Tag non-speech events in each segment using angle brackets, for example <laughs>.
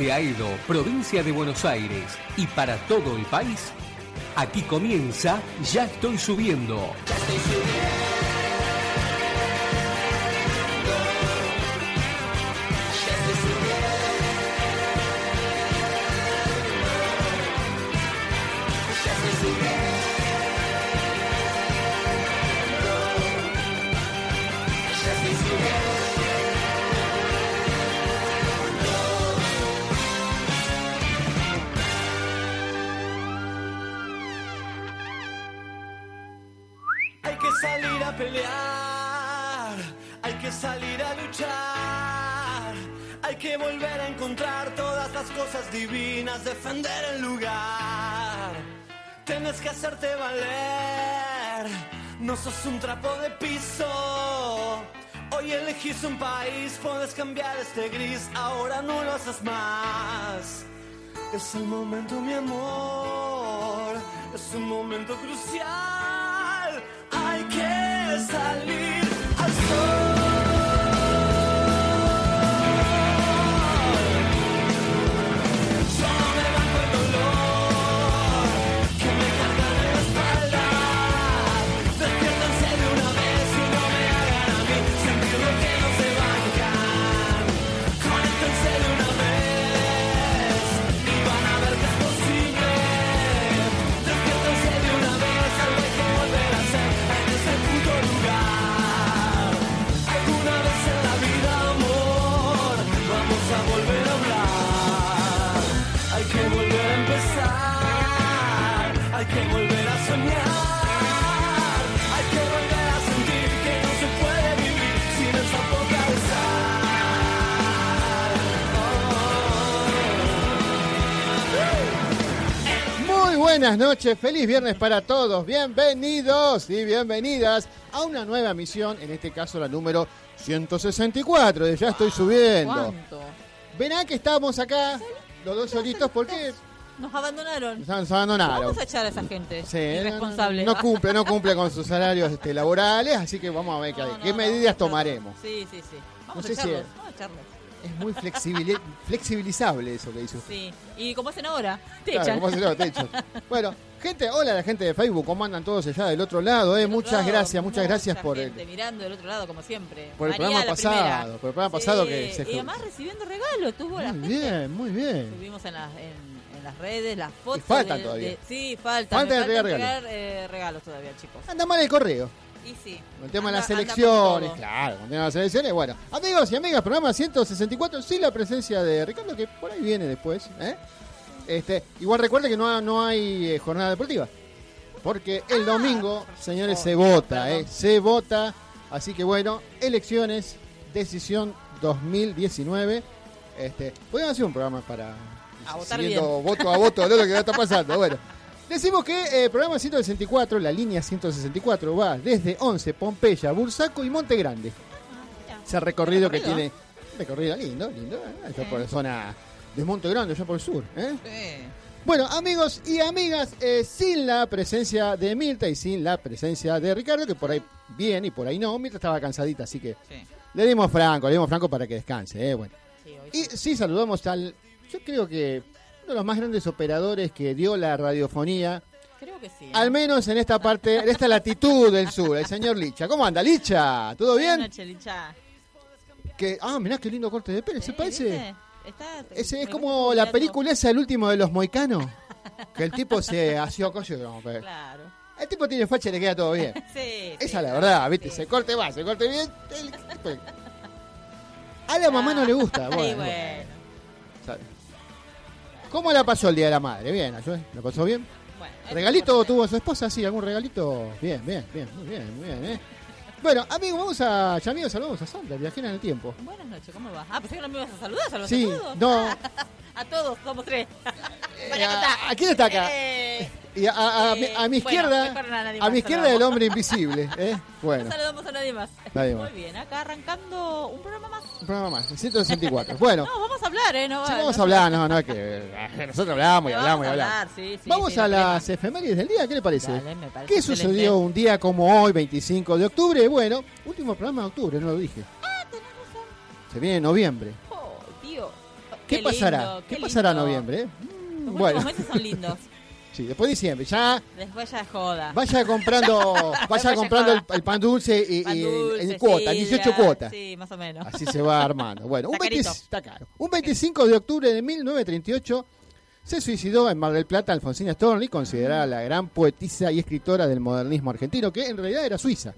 Desde Aedo, provincia de Buenos Aires y para todo el país, aquí comienza Ya estoy subiendo. Ya estoy subiendo. Buenas noches, feliz viernes para todos, bienvenidos y bienvenidas a una nueva misión, en este caso la número 164, de ya estoy subiendo. ¿Cuánto? Ven que estamos acá, los dos solitos, porque nos abandonaron. Nos abandonaron. Vamos a echar a esa gente sí, irresponsable. No, cumple, no cumple con sus salarios este, laborales, así que vamos a ver qué, medidas tomaremos. Sí, sí, sí. Vamos, a, echarlos, vamos a echarlos es muy <laughs> flexibilizable eso que dice usted. Sí, y como hacen ahora, te echan. Como hacen ahora, te echan. <laughs> Bueno, gente, hola a la gente de Facebook, ¿cómo andan todos allá del otro lado? Eh? muchas gracias, muchas gracias por gente el... mirando del otro lado, como siempre. Por el programa pasado, por el programa pasado que se... Y además recibiendo regalos, tuvo muy la bien, muy bien. Subimos en, las en, las redes, las fotos. Y faltan todavía. sí, faltan. Faltan, regalos. Eh, regalos todavía, chicos. Anda mal el correo. Y sí. el tema de las elecciones, claro, con el tema de las elecciones. Bueno, amigos y amigas, programa 164, sin la presencia de Ricardo, que por ahí viene después. ¿eh? Este, igual recuerde que no, no hay eh, jornada deportiva. Porque el ah, domingo, señores, se vota, ¿eh? se vota. Así que bueno, elecciones, decisión 2019. Este, podemos hacer un programa para a votar bien. voto a voto de lo que está pasando. <laughs> Bueno. Decimos que el eh, programa 164, la línea 164, va desde 11, Pompeya, Bursaco y Monte Grande. Ese recorrido, que tiene. Recorrido lindo, lindo. ¿eh? Está por la zona de Monte Grande, allá por el sur. ¿eh? Bueno, amigos y amigas, sin la presencia de Mirta y sin la presencia de Ricardo, que por ahí bien y por ahí no, Mirta estaba cansadita, así que le dimos franco, le dimos franco para que descanse. Bueno. y sí saludamos al, yo creo que de los más grandes operadores que dio la radiofonía. Creo que sí. ¿eh? Al menos en esta parte, en esta latitud del sur, el señor Licha. ¿Cómo anda, Licha? ¿Todo bien? Buenas noches, Licha. Que, ah, mirá qué lindo corte de pelo. ¿Se parece? Ese es como la película esa, el último de los moicanos. <laughs> que el tipo se hació coche. claro. El tipo tiene facha y le queda todo bien. <laughs> sí. Esa es la verdad, ¿viste? Se corte va, se corte bien. A la mamá no le gusta. <laughs> Bueno, bueno. ¿Cómo la pasó el Día de la Madre? Bien, ¿la pasó bien? Bueno, ¿Regalito tuvo su esposa? Sí, algún regalito. Bien, bien, bien, muy bien, muy bien, ¿eh? Bueno, amigos, vamos a. Ya amigos, saludamos a Sandra, viajera en el tiempo. Buenas noches, ¿cómo va? Ah, pensé que no me ibas a saludar, saludos sí, a todos. No. <laughs> a todos, somos tres. Eh, a, quién está acá? Eh, y a, a, mi izquierda, a mi izquierda el hombre invisible. ¿eh? <laughs> Bueno. No saludamos a nadie más. Nadie más. Muy bien, acá arrancando un programa más. Un programa más, 164. Bueno. no, vamos a hablar, ¿eh? No, sí, vamos a hablar, no, no, es que eh, nosotros hablamos y hablamos y hablamos. Sí, sí, vamos a las efemérides del día, ¿qué le parece? Dale, me parece ¿Qué sucedió un día como hoy, 25 de octubre? Bueno, último programa de octubre, no lo dije. Ah, tenés razón. Se viene en noviembre. Oh, tío. ¿Qué, Qué pasará? ¿Qué qué pasará en noviembre? eh? Los Bueno. últimos meses son lindos. <laughs> Sí, después de diciembre. Ya Después ya es joda. vaya <laughs> comprando, vaya ya comprando el, pan dulce y, Pan y dulce, en cuota, sí, 18 ya, cuotas. Sí, más o menos. Así se va armando. Bueno, un, Está 20 carito. está caro. un 25 de octubre de 1938 se suicidó en Mar del Plata Alfonsina Storni, considerada la gran poetisa y escritora del modernismo argentino, que en realidad era suiza,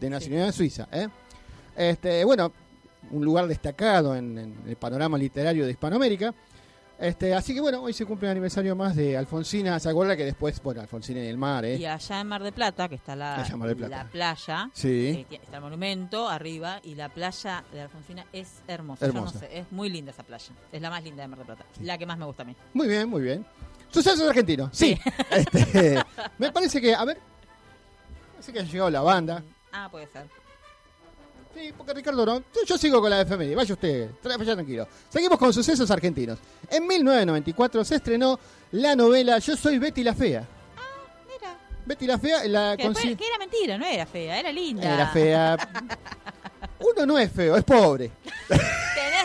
de nacionalidad suiza. ¿eh? Este, bueno, un lugar destacado en, en el panorama literario de Hispanoamérica. Este, así que bueno, hoy se cumple un aniversario más de Alfonsina. ¿Se acuerda que después, bueno, Alfonsina y el mar, Y eh? allá en Mar del Plata, que está la, en Plata. la playa, Sí. eh, está el monumento arriba y la playa de Alfonsina es hermosa. Yo Hermosa. no sé, es muy linda esa playa. Es la más linda de Mar del Plata. La que más me gusta a mí. Muy bien, muy bien. Sucesos argentinos, sí. Este, me parece que, a ver, parece que ha llegado la banda. Ah, puede ser. Sí, porque Ricardo no. Yo, sigo con la FMI, vaya usted, vaya tranquilo. Seguimos con sucesos argentinos. En 1994 se estrenó la novela Yo soy Betty la Fea. Mira. Betty la Fea, la Que, después- que era mentira, no era fea, era linda. era fea. <laughs> Uno no es feo, es pobre. <laughs>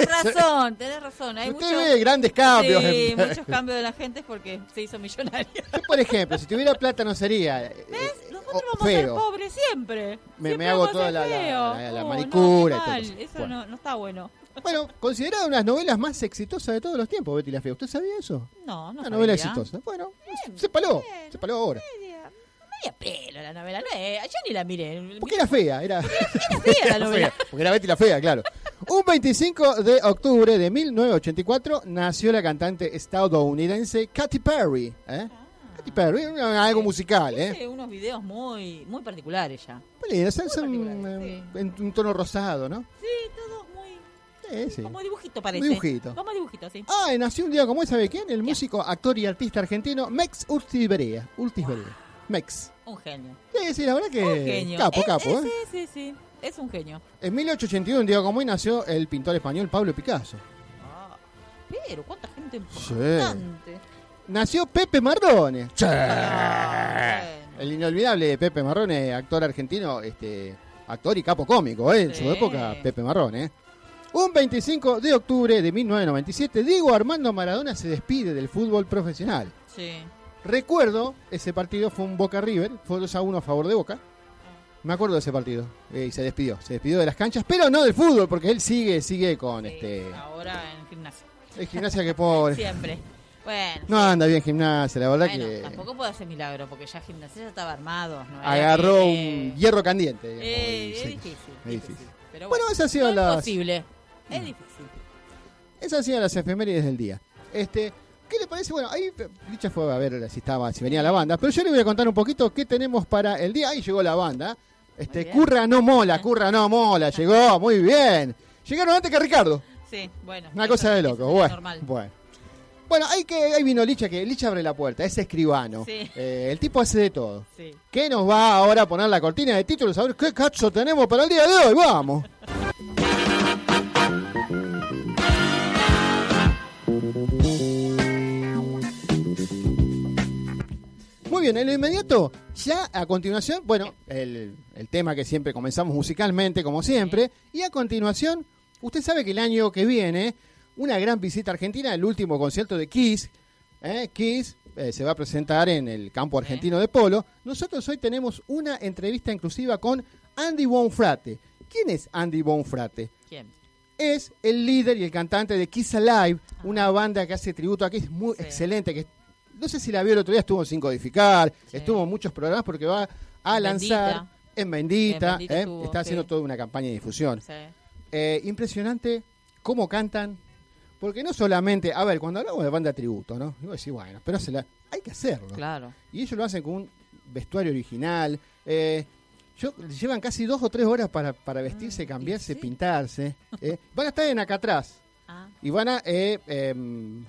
Tenés razón, tenés razón. Hay Usted ve grandes cambios. sí, en- muchos cambios de la gente es porque se hizo millonaria. Yo, por ejemplo, si tuviera plata no sería eh, ¿Ves? eh, Nosotros vamos a ser feo. pobres siempre. Me- Siempre me hago toda la- la- la- la Oh, manicura y todo eso. mal. Eso Bueno. no, no está bueno. Bueno, considerada una de las novelas más exitosas de todos los tiempos, Betty la Fea. ¿Usted sabía eso? No, no Una novela sabía. exitosa. Bueno, se paló, bien. se paló ahora. Media, media pelo la novela, no es, yo ni la miré. Porque era fea, era... Era fea la novela. <laughs> Porque era Betty la Fea, claro. Un 25 de octubre de 1984 nació la cantante estadounidense Katy Perry. ¿eh? Katy Perry, una- algo musical, ¿eh? Unos videos muy, muy particulares ya. Eh, en un tono rosado, ¿no? Sí, todos muy. Sí, sí. Como dibujito parece. Dibujito. Como dibujito, sí. Ah, y nació un día como hoy, ¿sabe quién? El músico, actor y artista argentino Mex Urtiberea. Urtiberea. Mex. Un genio. Sí, sí, la verdad que... Un genio. Capo, Eh, capo, eh, ¿eh? Sí, sí, sí. Es un genio. En 1881, un día como hoy, nació el pintor español Pablo Picasso. Ah, pero cuánta gente Sí. importante. Nació Pepe Marrone. Bueno. El inolvidable Pepe Marrone, actor argentino, este, actor y capo cómico, ¿eh? en Sí. su época, Pepe Marrone. ¿eh? Un 25 de octubre de 1997, Diego Armando Maradona se despide del fútbol profesional. Sí. Recuerdo, ese partido fue un Boca River, fue 2 a 1 a favor de Boca. Me acuerdo de ese partido. eh, y se despidió, se despidió de las canchas, pero no del fútbol, porque él sigue, sigue con Sí, este. Ahora en gimnasia. Es gimnasia que pobre. <laughs> Siempre. Bueno. No anda bien gimnasia, la verdad bueno, que tampoco puede hacer milagro porque ya gimnasia ya estaba armado. agarró un hierro candiente. digamos, Eh, y es sí. difícil. es difícil. difícil. Pero Bueno, bueno, han sido no es las, posible. Es difícil. esas han sido las efemérides del día. Este, ¿Qué le parece? Bueno, ahí Licha fue a ver si estaba, si venía la banda, pero yo le voy a contar un poquito qué tenemos para el día. Ahí llegó la banda. Este, curra no mola, curra no mola, llegó, muy bien. Llegaron antes que Ricardo. Sí, bueno. Una cosa de loco. Bueno, normal. bueno. Bueno, ahí, que, ahí vino Licha, que Licha abre la puerta, es escribano. Sí. Eh, el tipo hace de todo. Sí. ¿Qué nos va ahora a poner la cortina de títulos? A ver qué cacho tenemos para el día de hoy. Vamos. <laughs> Muy bien, en lo inmediato, ya a continuación, bueno, el, el tema que siempre comenzamos musicalmente, como siempre, y a continuación, usted sabe que el año que viene, una gran visita a Argentina, el último concierto de Kiss, ¿eh? Kiss eh, se va a presentar en el campo argentino de polo. Nosotros hoy tenemos una entrevista inclusiva con Andy Bonfrate. ¿Quién es Andy Bonfrate? ¿Quién? es el líder y el cantante de Kiss Alive, una banda que hace tributo a Kiss muy Sí. excelente, que no sé si la vio el otro día, estuvo sin codificar, Sí. estuvo en muchos programas porque va a En lanzar Bendita. en Bendita, En Bendita ¿eh? estuvo, está haciendo sí. toda una campaña de difusión. Sí. Eh, impresionante cómo cantan, porque no solamente, a ver, cuando hablamos de banda tributo, ¿no? Digo, decir, bueno, pero se la- hay que hacerlo. Claro. Y ellos lo hacen con un vestuario original. eh, yo, llevan casi dos o tres horas para, para vestirse, Mm, cambiarse, y pintarse. eh. Van a estar en acá atrás Ah, y van a eh,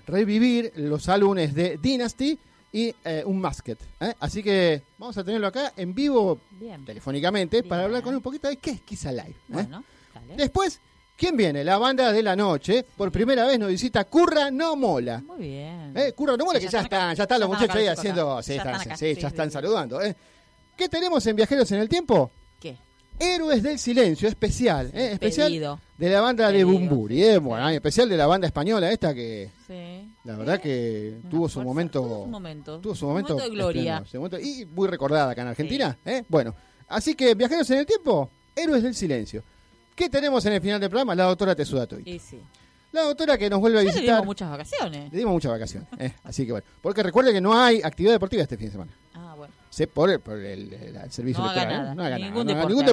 revivir los álbumes de Dynasty y eh, un Masket. ¿eh? Así que vamos a tenerlo acá en vivo bien. telefónicamente Bien. para hablar con un poquito de qué es Kiss Alive. ¿eh? Bueno. Después, ¿quién viene? La banda de la noche. Por primera vez nos visita Curra No Mola. Muy bien. Eh, Curra no mola Sí, que ya están acá. ya están los Ya están muchachos ahí haciendo, sí, Ya están, están acá. sí, Sí, ya sí, están sí. saludando. ¿Qué tenemos en Viajeros en el Tiempo? Héroes del Silencio, especial, eh, especial pedido. de la banda de Bumburi, sí, eh, sí. bueno, en especial de la banda española esta que Sí. la verdad que Una tuvo su momento tuvo su momento. tuvo su momento, de gloria. momento- y muy recordada acá en Argentina, ¿eh? Bueno, así que viajeros en el tiempo, héroes del silencio. ¿Qué tenemos en el final del programa? La doctora Tesudatoy. Y sí. La doctora que nos vuelve a Ya le visitar. dimos muchas vacaciones. Le dimos muchas vacaciones, ¿eh? así que bueno. Porque recuerde que no hay actividad deportiva este fin de semana. Se por el, por el, el- el servicio No haga electoral. nada, No haga ningún nada. no haga deporte ningún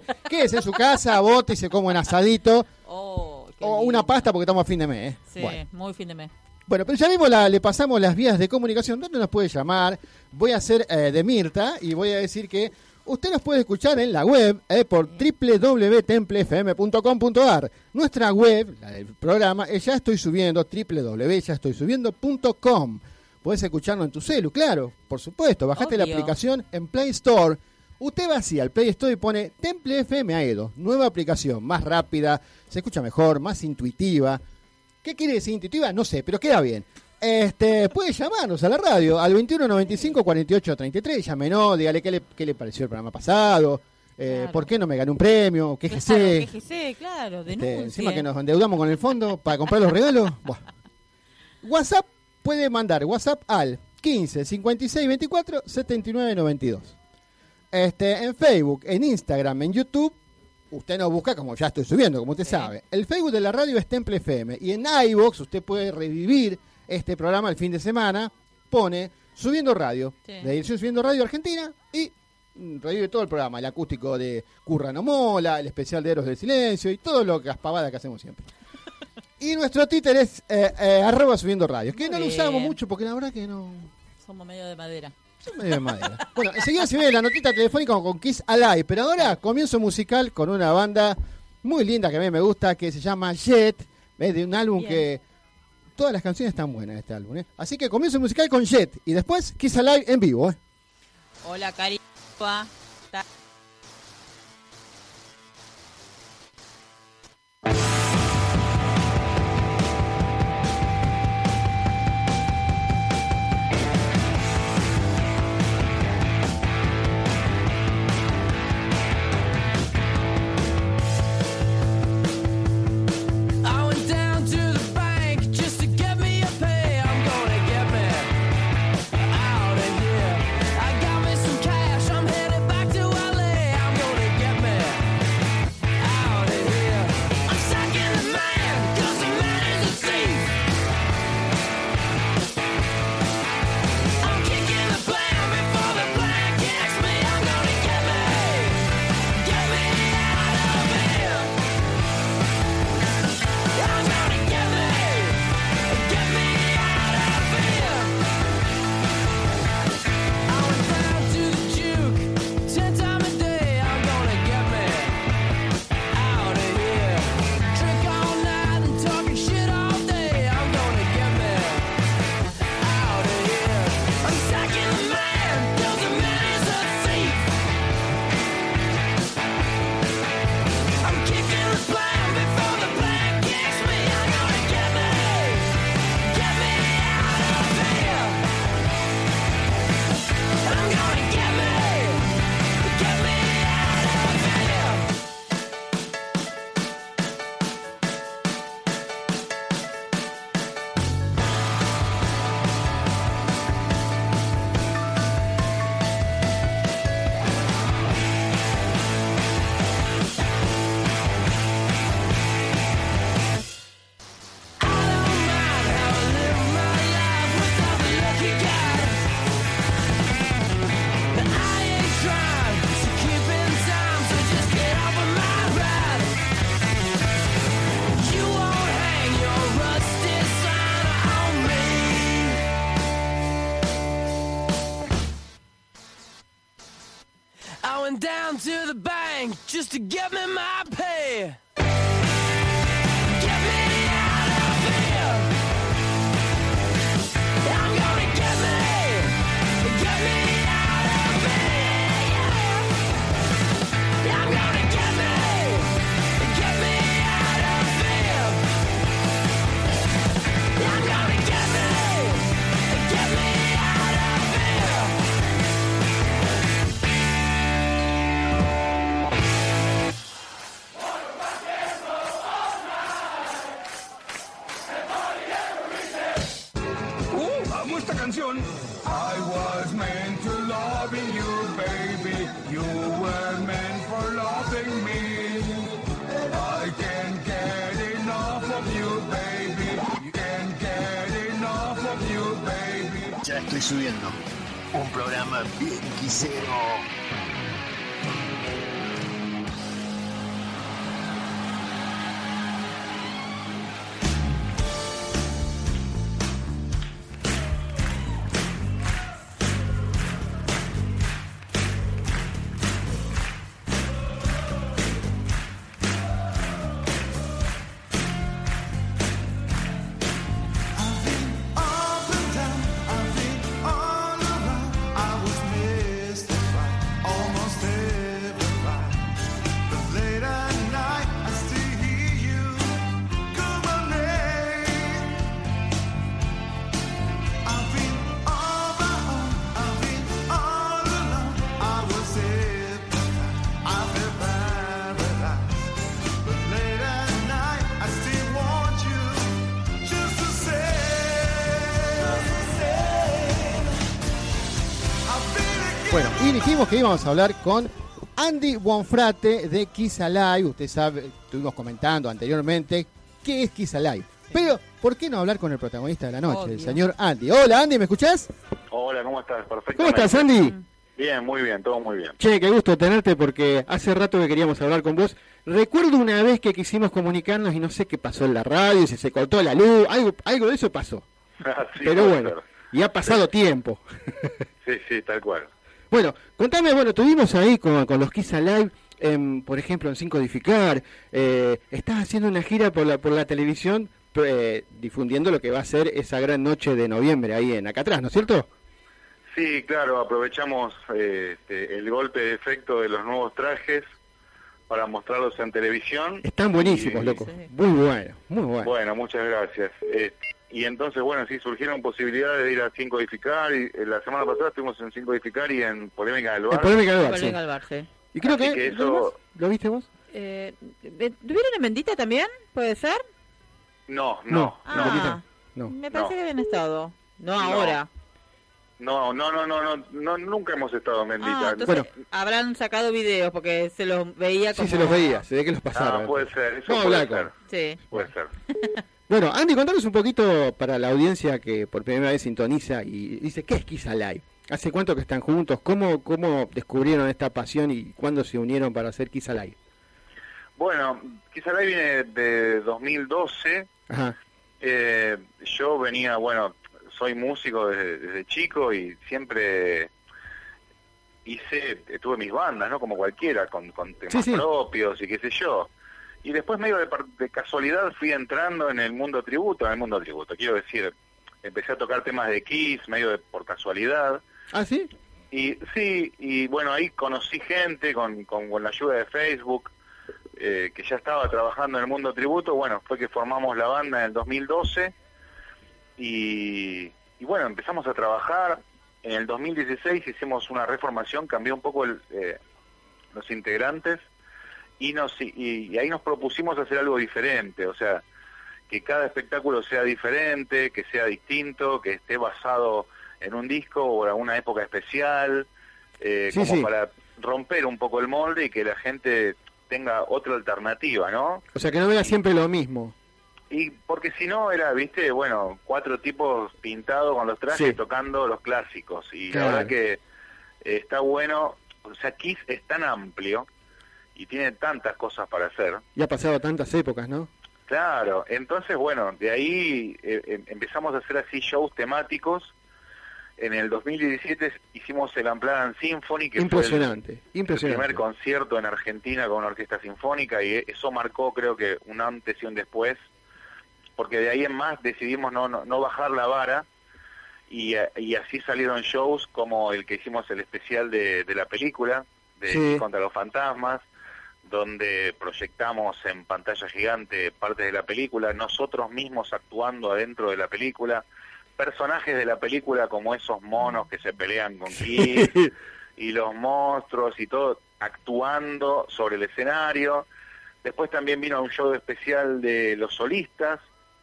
deporte. Quédese en su casa, <laughs> vote y se come un asadito. Oh, O lindo. una pasta porque estamos a fin de mes. ¿eh? Sí, Bueno. muy fin de mes. Bueno, pero ya mismo la- le pasamos las vías de comunicación. ¿Dónde nos puede llamar? Voy a hacer eh, de Mirta y voy a decir que usted nos puede escuchar en la web eh, por www.templefm.com.ar. Nuestra web, la del programa, es ya estoy subiendo, www.yaestoysubiendo.com. Puedes escucharlo en tu celu, claro, por supuesto. Bajate la Obvio. aplicación en Play Store. Usted va así al Play Store y pone Temple FM Aedo, nueva aplicación, más rápida, se escucha mejor, más intuitiva. ¿Qué quiere decir intuitiva? No sé, pero queda bien. Este, puede llamarnos a la radio al 21 95 48 33, llámenos, dígale qué le, qué le pareció el programa pasado, eh, Claro. por qué no me gané un premio, qué Claro, quéjese, claro, Este, encima que nos endeudamos con el fondo para comprar los regalos. <laughs> Buah. WhatsApp puede mandar WhatsApp al 15 56 24 79 92. Este, en Facebook, en Instagram, en YouTube, usted nos busca como ya estoy subiendo, como usted Sí. sabe. El Facebook de la radio es Temple FM y en iBox usted puede revivir este programa el fin de semana, pone Subiendo Radio, Sí. de edición Subiendo Radio Argentina y mm, revive todo el programa, el acústico de Currano Mola, el especial de Héroes del Silencio y todo lo que las pavadas que hacemos siempre. Y nuestro Twitter es eh, eh, arroba subiendo radio, que Muy no lo bien. usamos mucho porque la verdad que no... Somos medio de madera. son medio de madera. <laughs> Bueno, enseguida se viene la notita telefónica con Kiss Alive, pero ahora comienzo musical con una banda muy linda que a mí me gusta, que se llama Jet, es de un álbum Bien. que... Todas las canciones están buenas en este álbum, ¿eh? Así que comienzo musical con Jet y después Kiss Alive en vivo, ¿eh? Hola, cariño. Subiendo un programa bien quisero. Dijimos que íbamos a hablar con Andy Bonfrate de Kiss Alive. Usted sabe, estuvimos comentando anteriormente qué es Kiss Alive. Pero, ¿por qué no hablar con el protagonista de la noche, el señor Andy? Hola, Andy, ¿me escuchás? Hola, ¿cómo estás? Perfecto. ¿Cómo estás, Andy? Bien, muy bien, todo muy bien. Che, qué gusto tenerte porque hace rato que queríamos hablar con vos. Recuerdo una vez que quisimos comunicarnos y no sé qué pasó en la radio, si se cortó la luz, algo, algo de eso pasó. <laughs> Sí, Pero bueno, y ha pasado tiempo. Sí, sí, tal cual. Bueno, contame, bueno, tuvimos ahí con, con los Kiss Alive, em, por ejemplo, en Sin Codificar, eh, estás haciendo una gira por la, por la televisión eh, difundiendo lo que va a ser esa gran noche de noviembre ahí en acá atrás, ¿no es cierto? Sí, claro, aprovechamos eh, este, el golpe de efecto de los nuevos trajes para mostrarlos en televisión. Están buenísimos, Y- loco. Sí. Muy bueno, muy bueno. Bueno, muchas gracias. Eh, y entonces, bueno, sí, surgieron posibilidades de ir a Sin Codificar. Y, eh, la semana pasada estuvimos en Sin Codificar y en Polémica del El Bar. polémica del bar, sí. Polémica al bar, sí. Y creo Así que, que ¿lo eso-? ¿Lo viste vos? Eh, ¿Tuvieron en Bendita también? ¿Puede ser? No, No, no, no, Ah, no. me parece No. que habían estado. No, No. ahora. no, no, no, no, no, no, nunca hemos estado en Bendita. Ah, entonces Bueno. habrán sacado videos porque se los veía como... Sí, se los veía, se ve que los pasaron. Ah, puede ser, eso a puede ser, Sí. puede ser. <laughs> Bueno, Andy, contanos un poquito para la audiencia que por primera vez sintoniza y dice, ¿qué es Kiss Alive? ¿Hace cuánto que están juntos? ¿Cómo, cómo descubrieron esta pasión y cuándo se unieron para hacer Kiss Alive? Bueno, ahí viene de 2012. Ajá. Eh, yo venía, bueno, soy músico desde, desde chico y siempre hice, tuve mis bandas, ¿no? Como cualquiera, con, con temas Sí, sí. propios y qué sé yo. Y después medio de, de casualidad fui entrando en el mundo tributo, en el mundo tributo, quiero decir, empecé a tocar temas de Kiss medio de, por casualidad. ¿Ah, sí? Y sí, y bueno, ahí conocí gente con, con, con la ayuda de Facebook, eh, que ya estaba trabajando en el mundo tributo. Bueno, fue que formamos la banda en el 2012 y, y bueno, empezamos a trabajar. En el 2016 hicimos una reformación, cambió un poco el, eh, los integrantes y, nos, y, y ahí nos propusimos hacer algo diferente, o sea, que cada espectáculo sea diferente, que sea distinto, que esté basado en un disco o en una época especial, eh, Sí, como sí. para romper un poco el molde y que la gente tenga otra alternativa, ¿no? O sea, que no vea siempre lo mismo. Y porque si no era, viste, bueno, cuatro tipos pintados con los trajes Sí. tocando los clásicos. Y Claro. la verdad que eh, está bueno, o sea, Kiss es tan amplio y tiene tantas cosas para hacer. Ya ha pasado tantas épocas, ¿no? Claro, entonces bueno, de ahí eh, em- empezamos a hacer así shows temáticos. En el 2017 hicimos el Unplugged Symphony, que fue el- Impresionante, el impresionante. primer concierto en Argentina con una orquesta sinfónica y eso marcó creo que un antes y un después, porque de ahí en más decidimos no, no, no bajar la vara y, y así salieron shows como el que hicimos el especial de, de la película, de Sí. Contra los Fantasmas, donde proyectamos en pantalla gigante partes de la película, nosotros mismos actuando adentro de la película, personajes de la película como esos monos que se pelean con Kiss, <laughs> y los monstruos y todo actuando sobre el escenario. Después también vino un show especial de los solistas,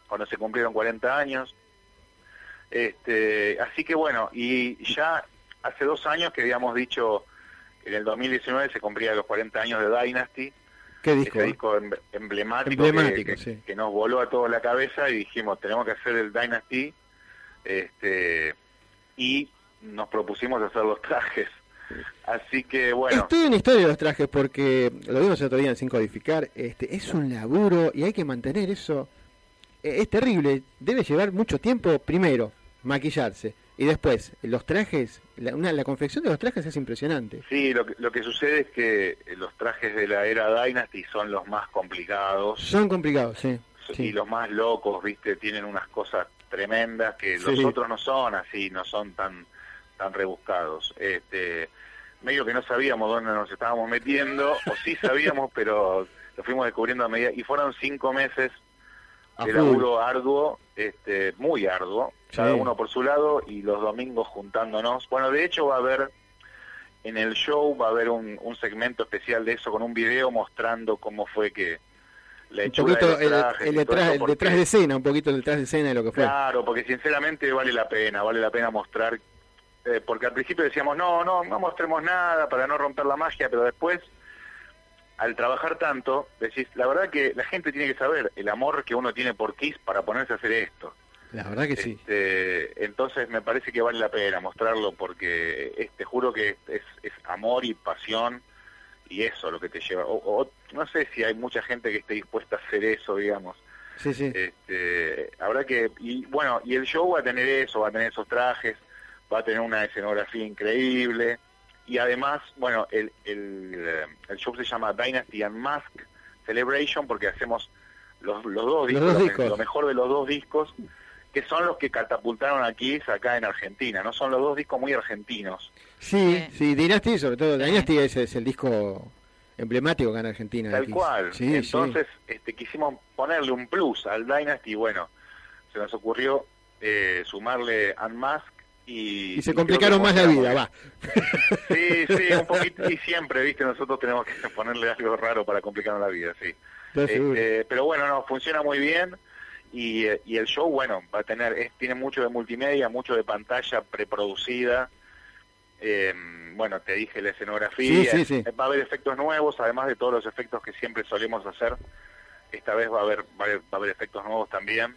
cuando se cumplieron 40 años. Este, así que bueno, y ya hace dos años que habíamos dicho en el 2019 se cumplía los 40 años de Dynasty, ¿Qué disco? ese eh? disco em- emblemático, Emblemático, que, que- sí. que nos voló a toda la cabeza y dijimos, tenemos que hacer el Dynasty, este, y nos propusimos hacer los trajes. Así que bueno, Estoy en historia de los trajes porque lo vimos el otro día en Sin Codificar. Este, es un laburo y hay que mantener eso. Eh, Es terrible. Debe llevar mucho tiempo, primero, maquillarse. Y después, los trajes, la, una- la confección de los trajes es impresionante. sí, lo que, lo que sucede es que los trajes de la era Dynasty son los más complicados. Son complicados, sí. y sí. los más locos, viste, tienen unas cosas tremendas que los otros no son así, no son tan tan rebuscados. Este, medio que no sabíamos dónde nos estábamos metiendo, o sí <laughs> sabíamos, pero lo fuimos descubriendo a medida, y fueron cinco meses de laburo arduo, este, muy arduo, cada Sí. uno por su lado, y los domingos juntándonos. Bueno, de hecho va a haber en el show va a haber un, un segmento especial de eso con un video mostrando cómo fue que la Un poquito de el, los trajes el y todo detrás, eso, el porque- detrás de escena, un poquito el detrás de escena de lo que fue. Claro, porque sinceramente vale la pena, vale la pena mostrar, eh, porque al principio decíamos, no, no, no mostremos nada para no romper la magia, pero después, al trabajar tanto, decís, la verdad que la gente tiene que saber el amor que uno tiene por Kiss para ponerse a hacer esto. La verdad que sí. Este, entonces me parece que vale la pena mostrarlo porque te juro que es, es amor y pasión y eso lo que te lleva. O, o no sé si hay mucha gente que esté dispuesta a hacer eso, digamos. Sí, sí. Este, habrá que y bueno y el show va a tener eso, va a tener esos trajes, va a tener una escenografía increíble y además bueno el el, el show se llama Dynasty and Mask Celebration porque hacemos los, los dos discos, dos lo me- discos. lo mejor de los dos discos que son los que catapultaron a Kiss acá en Argentina, no son los dos discos muy argentinos. Sí, Sí. sí, Dynasty, sobre todo Sí. Dynasty es, es el disco emblemático acá en Argentina. Tal Kiss. cual. Sí, Entonces, este, quisimos ponerle un plus al Dynasty y bueno, se nos ocurrió eh, sumarle Unmask y... Y se y complicaron más la vida, va. Sí, sí, un poquito, y siempre, viste, nosotros tenemos que ponerle algo raro para complicarnos la vida, sí. Este, pero bueno, no, funciona muy bien y, y el show, bueno, va a tener, es- tiene mucho de multimedia, mucho de pantalla preproducida. Eh, bueno, te dije la escenografía, Sí, sí, sí. va a haber efectos nuevos, además de todos los efectos que siempre solemos hacer. Esta vez va a haber, va a haber, va a haber efectos nuevos también,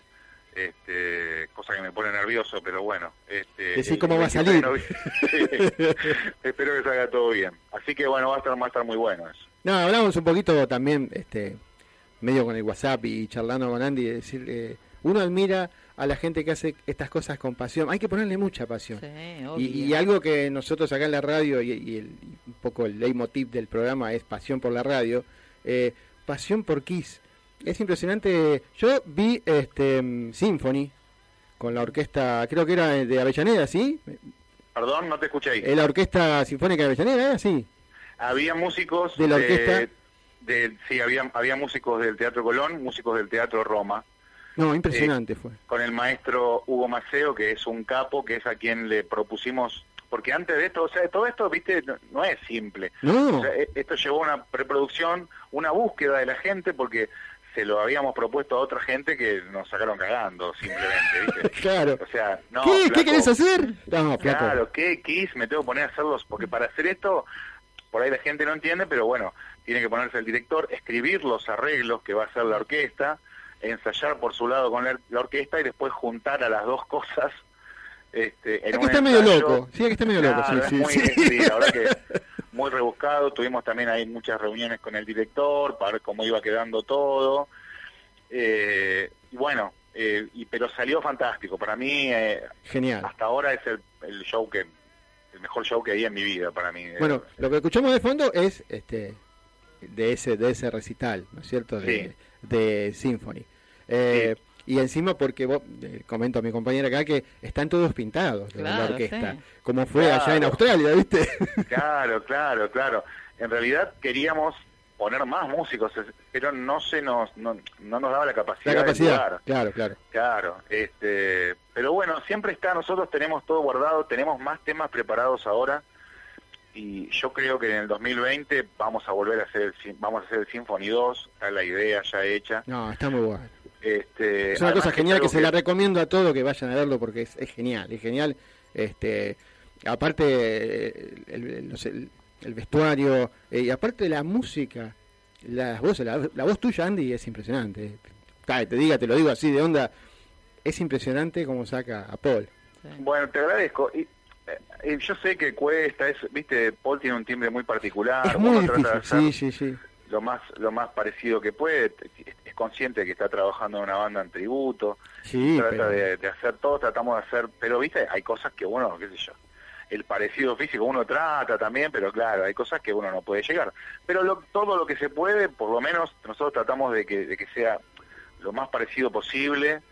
este, cosa que me pone nervioso, pero bueno. Este, Decí cómo va a 23 de salir. <laughs> Espero que salga todo bien. Así que bueno, va a estar, va a estar muy bueno eso. No, hablamos un poquito también, este, medio con el WhatsApp y charlando con Andy, de decir, eh, uno admira a la gente que hace estas cosas con pasión. Hay que ponerle mucha pasión. Sí, Y, y algo que nosotros acá en la radio y, y el- y un poco el leitmotiv del programa es pasión por la radio, eh, pasión por Kiss. Es impresionante. Yo vi este mm, Symphony con la orquesta, creo que era de Avellaneda, ¿sí? Perdón, no te escuché ahí. Eh, La orquesta sinfónica de Avellaneda, ¿era así? Había músicos ¿De la orquesta? de- sí, había, había músicos del Teatro Colón, músicos del Teatro Roma, No, impresionante fue. con el maestro Hugo Maceo, que es un capo, que es a quien le propusimos, porque antes de esto, o sea, todo esto, viste, no, no es simple. No, O sea, e- esto llevó a una preproducción, una búsqueda de la gente, porque se lo habíamos propuesto a otra gente que nos sacaron cagando, simplemente, ¿viste? <laughs> claro. O sea, no, ¿Qué? ¿Qué flaco, querés hacer? No. Claro, ¿qué Kiss? Me tengo que poner a hacerlos, porque para hacer esto, por ahí la gente no entiende, pero bueno, tiene que ponerse el director, escribir los arreglos que va a hacer la orquesta, ensayar por su lado con la, la orquesta y después juntar a las dos cosas. Este, en Es que está medio loco. Sí, es que está medio loco. Claro, Sí, es sí, muy, sí. sí, la verdad que <laughs> muy rebuscado. Tuvimos también ahí muchas reuniones con el director para ver cómo iba quedando todo. Eh, y bueno, eh, y, pero salió fantástico. Para mí, eh, Genial. hasta ahora es el, el show que el mejor show que hay en mi vida para mí. Bueno, lo que escuchamos de fondo es este de ese de ese recital, ¿no es cierto? De, Sí. de Symphony. Eh, Y encima porque vos, eh, comento a mi compañera acá que están todos pintados de la Claro, orquesta, sí. como fue allá en Claro. Australia, ¿viste? <laughs> Claro, claro, claro. En realidad queríamos poner más músicos, pero no se nos no, no nos daba la capacidad. La capacidad. Claro, claro. Claro, este, pero bueno, siempre está, nosotros tenemos todo guardado, tenemos más temas preparados ahora y yo creo que en el 2020 vamos a volver a hacer el, vamos a hacer el Symphony 2, está la idea ya hecha. No, está muy bueno. Este, Es una cosa genial que se la recomiendo a todos que vayan a verlo porque es, es genial, es genial. Este, aparte el, el- no sé, el- el vestuario eh, y aparte la música, las voces, la, la voz tuya Andy es impresionante. Ta, te diga, te lo digo así de onda, es impresionante cómo saca a Paul. Bueno, te agradezco. Y, eh, yo sé que cuesta, es, viste, Paul tiene un timbre muy particular. es muy uno trata de difícil, hacer sí, sí, sí. lo más lo más parecido que puede. Es consciente de que está trabajando en una banda en tributo. Sí, trata pero- de, de hacer todo, tratamos de hacer, pero viste, hay cosas que uno, qué sé yo, el parecido físico uno trata también, pero claro, hay cosas que uno no puede llegar. Pero lo- todo lo que se puede, por lo menos nosotros tratamos de que, de que sea lo más parecido posible.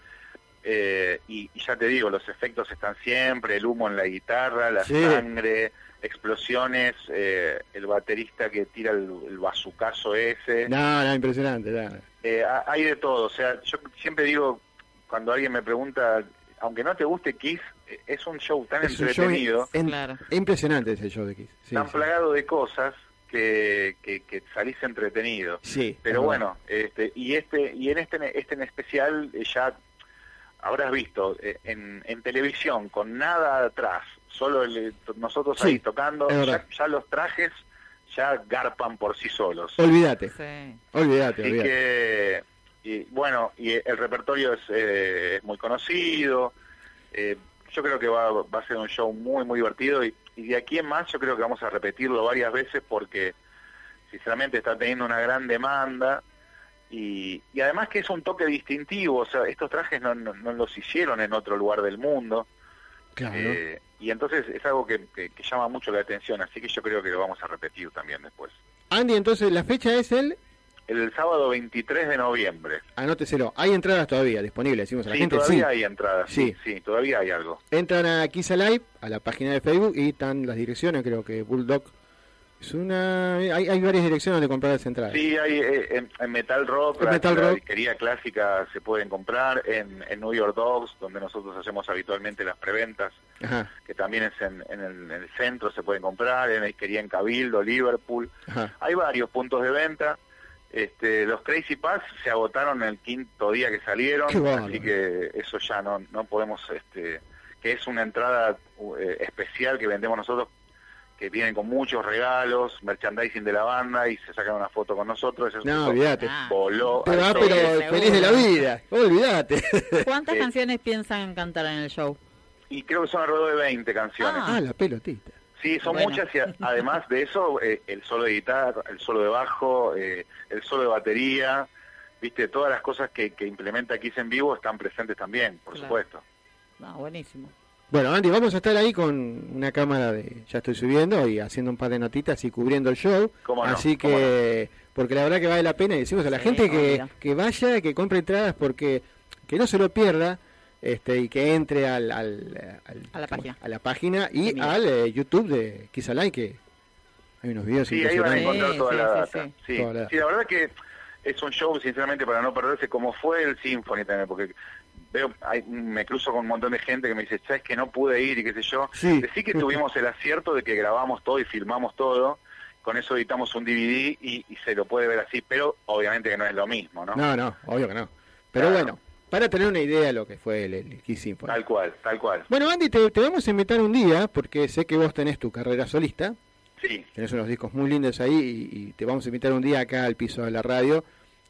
Eh, y, y ya te digo, los efectos están siempre, el humo en la guitarra, la Sí. sangre, explosiones, eh, el baterista que tira el, el bazucazo ese. No, no, impresionante. no. Eh, ha- hay de todo, o sea, yo siempre digo, cuando alguien me pregunta, aunque no te guste Kiss, eh, es un show tan Es show entretenido, en- Claro. impresionante ese show de Kiss. Sí, tan sí. plagado de cosas, que, que, que salís entretenido. Sí, Pero bueno, este, y este y en este este en especial eh, ya habrás visto eh, en, en televisión con nada atrás, solo el- nosotros Sí, ahí tocando, ya, ya los trajes ya garpan por sí solos. Olvídate, Sí. olvídate, Así que, y, bueno, y el repertorio es, eh, es muy conocido. eh, yo creo que va, va a ser un show muy, muy divertido. Y, y de aquí en más, yo creo que vamos a repetirlo varias veces porque, sinceramente, está teniendo una gran demanda. Y, y además que es un toque distintivo. O sea, estos trajes no, no, no los hicieron en otro lugar del mundo. Claro. eh, y entonces es algo que, que- que llama mucho la atención. Así que yo creo que lo vamos a repetir también después. Andy, entonces la fecha es el El sábado 23 de noviembre. Anóteselo. Hay entradas todavía disponibles, decimos a la Sí, gente. todavía Sí. hay entradas, sí. Sí. sí, todavía hay algo. Entran a Kiss Alive, a la página de Facebook, y están las direcciones, creo que Bulldog. Es una... Hay, hay varias direcciones donde comprar las entradas. Sí, hay eh, en, en Metal Rock, En la, Metal la Rock. disquería clásica se pueden comprar, en, en New York Dogs, donde nosotros hacemos habitualmente las preventas, Ajá, que también es en, en el, en el centro, se pueden comprar, en la disquería en Cabildo, Liverpool. ajá. Hay varios puntos de venta. Este, los Crazy Pass se agotaron el quinto día que salieron, bárbaro. así que eso ya no, no podemos, este, que es una entrada eh, especial que vendemos nosotros, que vienen con muchos regalos, merchandising de la banda y se sacan una foto con nosotros. Eso No, olvídate. Ah. voló. Te al va, pero seguro. feliz de la vida. Olvídate. <laughs> ¿Cuántas Eh, canciones piensan cantar en el show? Y creo que son alrededor de 20 canciones. Ah, la pelotita. Sí, son Bueno. muchas y a- además de eso, eh, el solo de guitarra, el solo de bajo, eh, el solo de batería, viste, todas las cosas que, que implementa Kiss en vivo están presentes también, por Claro. supuesto. No, buenísimo. Bueno, Andy, vamos a estar ahí con una cámara de. Ya estoy subiendo y haciendo un par de notitas y cubriendo el show. ¿Cómo no? Así ¿Cómo que. Porque la verdad que vale la pena y decimos a la Sí, gente que, que vaya, que compre entradas porque. Que no se lo pierda. Este, y que entre al, al- al- A la página. a la página y mire. al eh, YouTube de Kiss Alive, que hay unos videos Sí, ahí van a encontrar toda Sí, la sí, data. sí. Sí, Toda la- Sí, la verdad que es un show, sinceramente, para no perderse, como fue el Symphony también, porque veo, hay, me cruzo con un montón de gente que me dice, sabes que no pude ir y qué sé yo. Sí. Decí que tuvimos el acierto de que grabamos todo y filmamos todo, con eso editamos un DVD y, y se lo puede ver así, pero obviamente que no es lo mismo, ¿no? No, no, obvio que no. Pero Claro. bueno, para tener una idea de lo que fue el, el Kiss Symphony. Tal cual, tal cual. Bueno, Andy, te, te vamos a invitar un día, porque sé que vos tenés tu carrera solista, Sí, tenés unos discos muy lindos ahí, y, y te vamos a invitar un día acá al piso de la radio.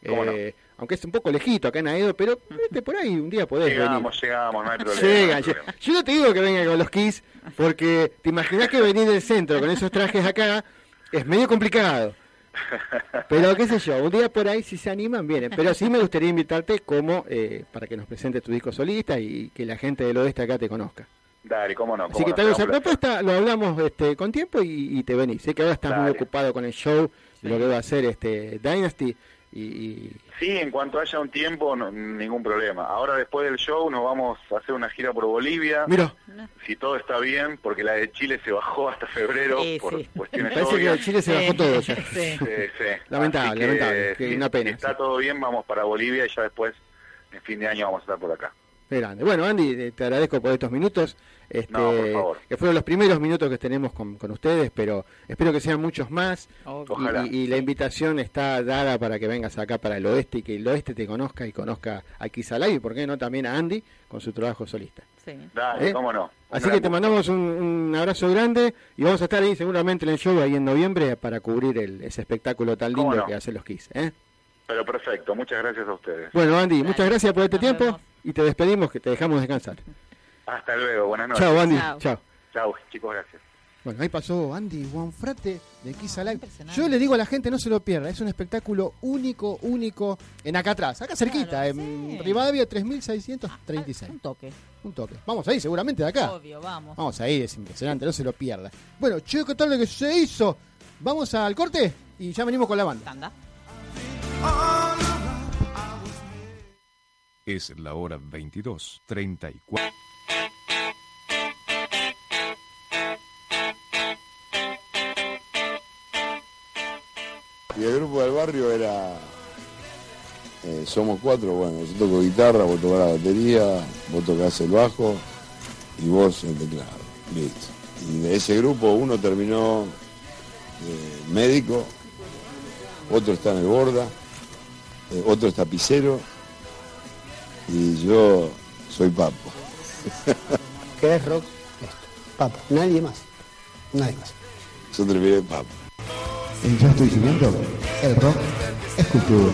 ¿Cómo no? Aunque es un poco lejito acá en Aedo, pero vete por ahí un día podés llegamos, llegamos, no hay problema. venir. no Llega, hay llega. problema. Yo no te digo que venga con los Kiss, porque te imaginás que venir del centro con esos trajes acá es medio complicado. Pero qué sé yo, un día por ahí si se animan vienen. Pero sí me gustaría invitarte como eh, para que nos presentes tu disco solista y que la gente del oeste acá te conozca. Dale, cómo no. Así cómo que no, te hago será esa propuesta, lo hablamos este, con tiempo y, y te venís. Sé que ahora estás muy ocupado con el show, lo que va a hacer este Dynasty y, y- Sí, en cuanto haya un tiempo, no- ningún problema. Ahora después del show nos vamos a hacer una gira por Bolivia. mira, Si todo está bien, porque la de Chile se bajó hasta febrero Sí, por sí. cuestiones parece que obvias. de Chile se bajó Sí. todo. <laughs> Sí, sí. <laughs> Lamentable, lamentable, que una pena, Si está sí. todo bien, vamos para Bolivia y ya después, en fin de año, vamos a estar por acá. Grande. Bueno, Andy, eh, te agradezco por estos minutos. Este, No, por favor. Que fueron los primeros minutos que tenemos con, con ustedes, pero espero que sean muchos más. Y- Ojalá. Y, y la invitación está dada para que vengas acá para el oeste y que el oeste te conozca y conozca a Kisalay y, por qué no, también a Andy con su trabajo solista. Sí. Dale, ¿Eh? cómo no. Un Así que te mandamos un, un abrazo grande y vamos a estar ahí seguramente en el show ahí en noviembre para cubrir el- ese espectáculo tan ¿Cómo lindo no? que hacen los Kiss. ¿eh? Pero perfecto, muchas gracias a ustedes. Bueno, Andy, Dale. muchas gracias por este Nos tiempo vemos. y te despedimos, que te dejamos descansar. Hasta luego, buenas noches. Chao, Andy. Chao. Chao. Chicos, gracias. Bueno, ahí pasó Andy Juanfrate de Kiss Alive. Yo le digo a la gente, no se lo pierda, es un espectáculo único, único, en acá atrás, acá cerquita, Claro, en sí. Rivadavia Ah, 3636. Un toque. Un toque. Vamos ahí, seguramente de acá. Obvio, vamos. Vamos ahí, es impresionante, no se lo pierda. Bueno, che, ¿qué tal lo que se hizo? Vamos al corte y ya venimos con la banda. Tanda. Es la hora 22, 34. Y el grupo del barrio era. eh, somos cuatro, bueno, yo toco guitarra, vos tocás la batería, vos tocás el bajo y vos el teclado. Listo. Y de ese grupo uno terminó eh, médico, otro está en el borda, eh, otro es tapicero y yo soy papo. <laughs> ¿Qué es rock? Esto. Papo. Nadie más. Nadie más. Yo terminé papo. En Ya estoy subiendo, el rock es cultura.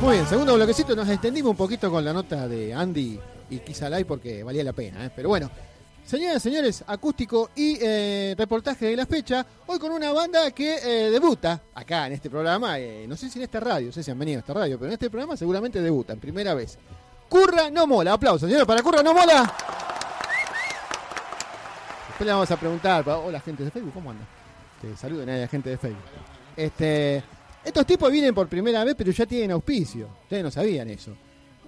Muy bien, segundo bloquecito, nos extendimos un poquito con la nota de Andy y Kisalay porque valía la pena, ¿eh? pero bueno. Señoras y señores, acústico y eh, reportaje de la fecha. Hoy con una banda que eh, debuta acá en este programa. eh, no sé si en esta radio, no sé si han venido a esta radio, pero en este programa seguramente debuta en primera vez. Curra no mola. Aplausos, señores, para Curra no mola. Después le vamos a preguntar. Hola, gente de Facebook, ¿cómo anda? Te saluden a la gente de Facebook. Este, estos tipos vienen por primera vez, pero ya tienen auspicio. Ustedes no sabían eso.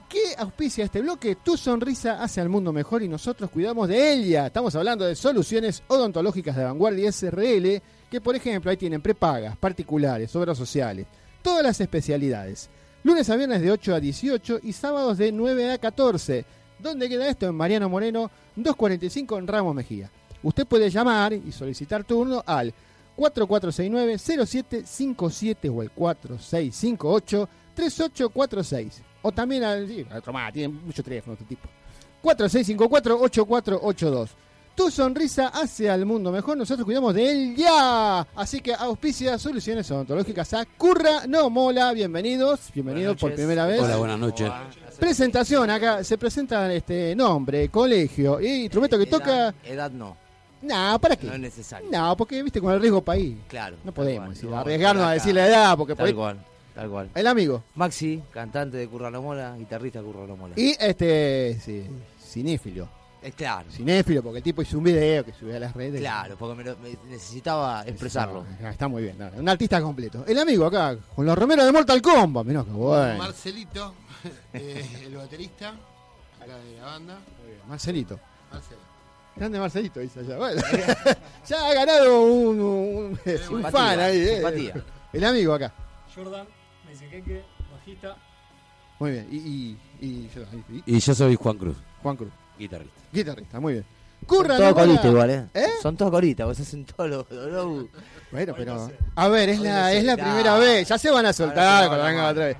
¿Qué auspicia este bloque? Tu sonrisa hace al mundo mejor y nosotros cuidamos de ella. Estamos hablando de soluciones odontológicas de vanguardia SRL, que por ejemplo ahí tienen prepagas, particulares, obras sociales, todas las especialidades. Lunes a viernes de 8 a 18 y sábados de 9 a 14. ¿Dónde queda esto? En Mariano Moreno, 245 en Ramos Mejía. Usted puede llamar y solicitar turno al 4469-0757 o el 4658-3846. O también al... sí, otro más, tiene mucho teléfono este tipo. 4654-8482. Tu sonrisa hace al mundo mejor, nosotros cuidamos de él ya. Así que auspicia soluciones odontológicas a Curra No Mola. Bienvenidos, bienvenidos por primera vez. Hola, buenas noches. Presentación, acá se presenta este nombre, colegio y instrumento que toca. Edad no. No, ¿para qué? No es necesario. No, porque viste con el riesgo país. Claro. No podemos cual. No, arriesgarnos a decir la edad, porque por Tal cual, tal cual. El amigo. Maxi, cantante de Curralo Mola, guitarrista de Curralo Mola. Y este, sí, cinéfilo. Es claro. Cinéfilo, porque el tipo hizo un video que subió a las redes. Claro, porque me lo- me necesitaba expresarlo. Está muy bien, no, un artista completo. El amigo acá, con los remeros de Mortal Kombat, mirá qué bueno. Marcelito, <laughs> eh, el baterista acá de la banda. Marcelito. Marcelo. Grande Marcelito, dice allá. Bueno, <laughs> ya ha ganado un, un- un Simpatía, fan ahí. eh. simpatía. El amigo acá. Jordan, me dice que bajista. Muy bien. Y, y, y, yo- y- Y yo soy Juan Cruz. Juan Cruz. Guitarrista. Guitarrista, muy bien. Son Curra todos Nomola. coritas igual, ¿eh? ¿Eh? Son todos coritas, vos hacen todos los... los- los- Bueno, pero. A ver, es Hoy la, no sé, es la nah. primera vez. Ya se van a soltar cuando vengan otra vez.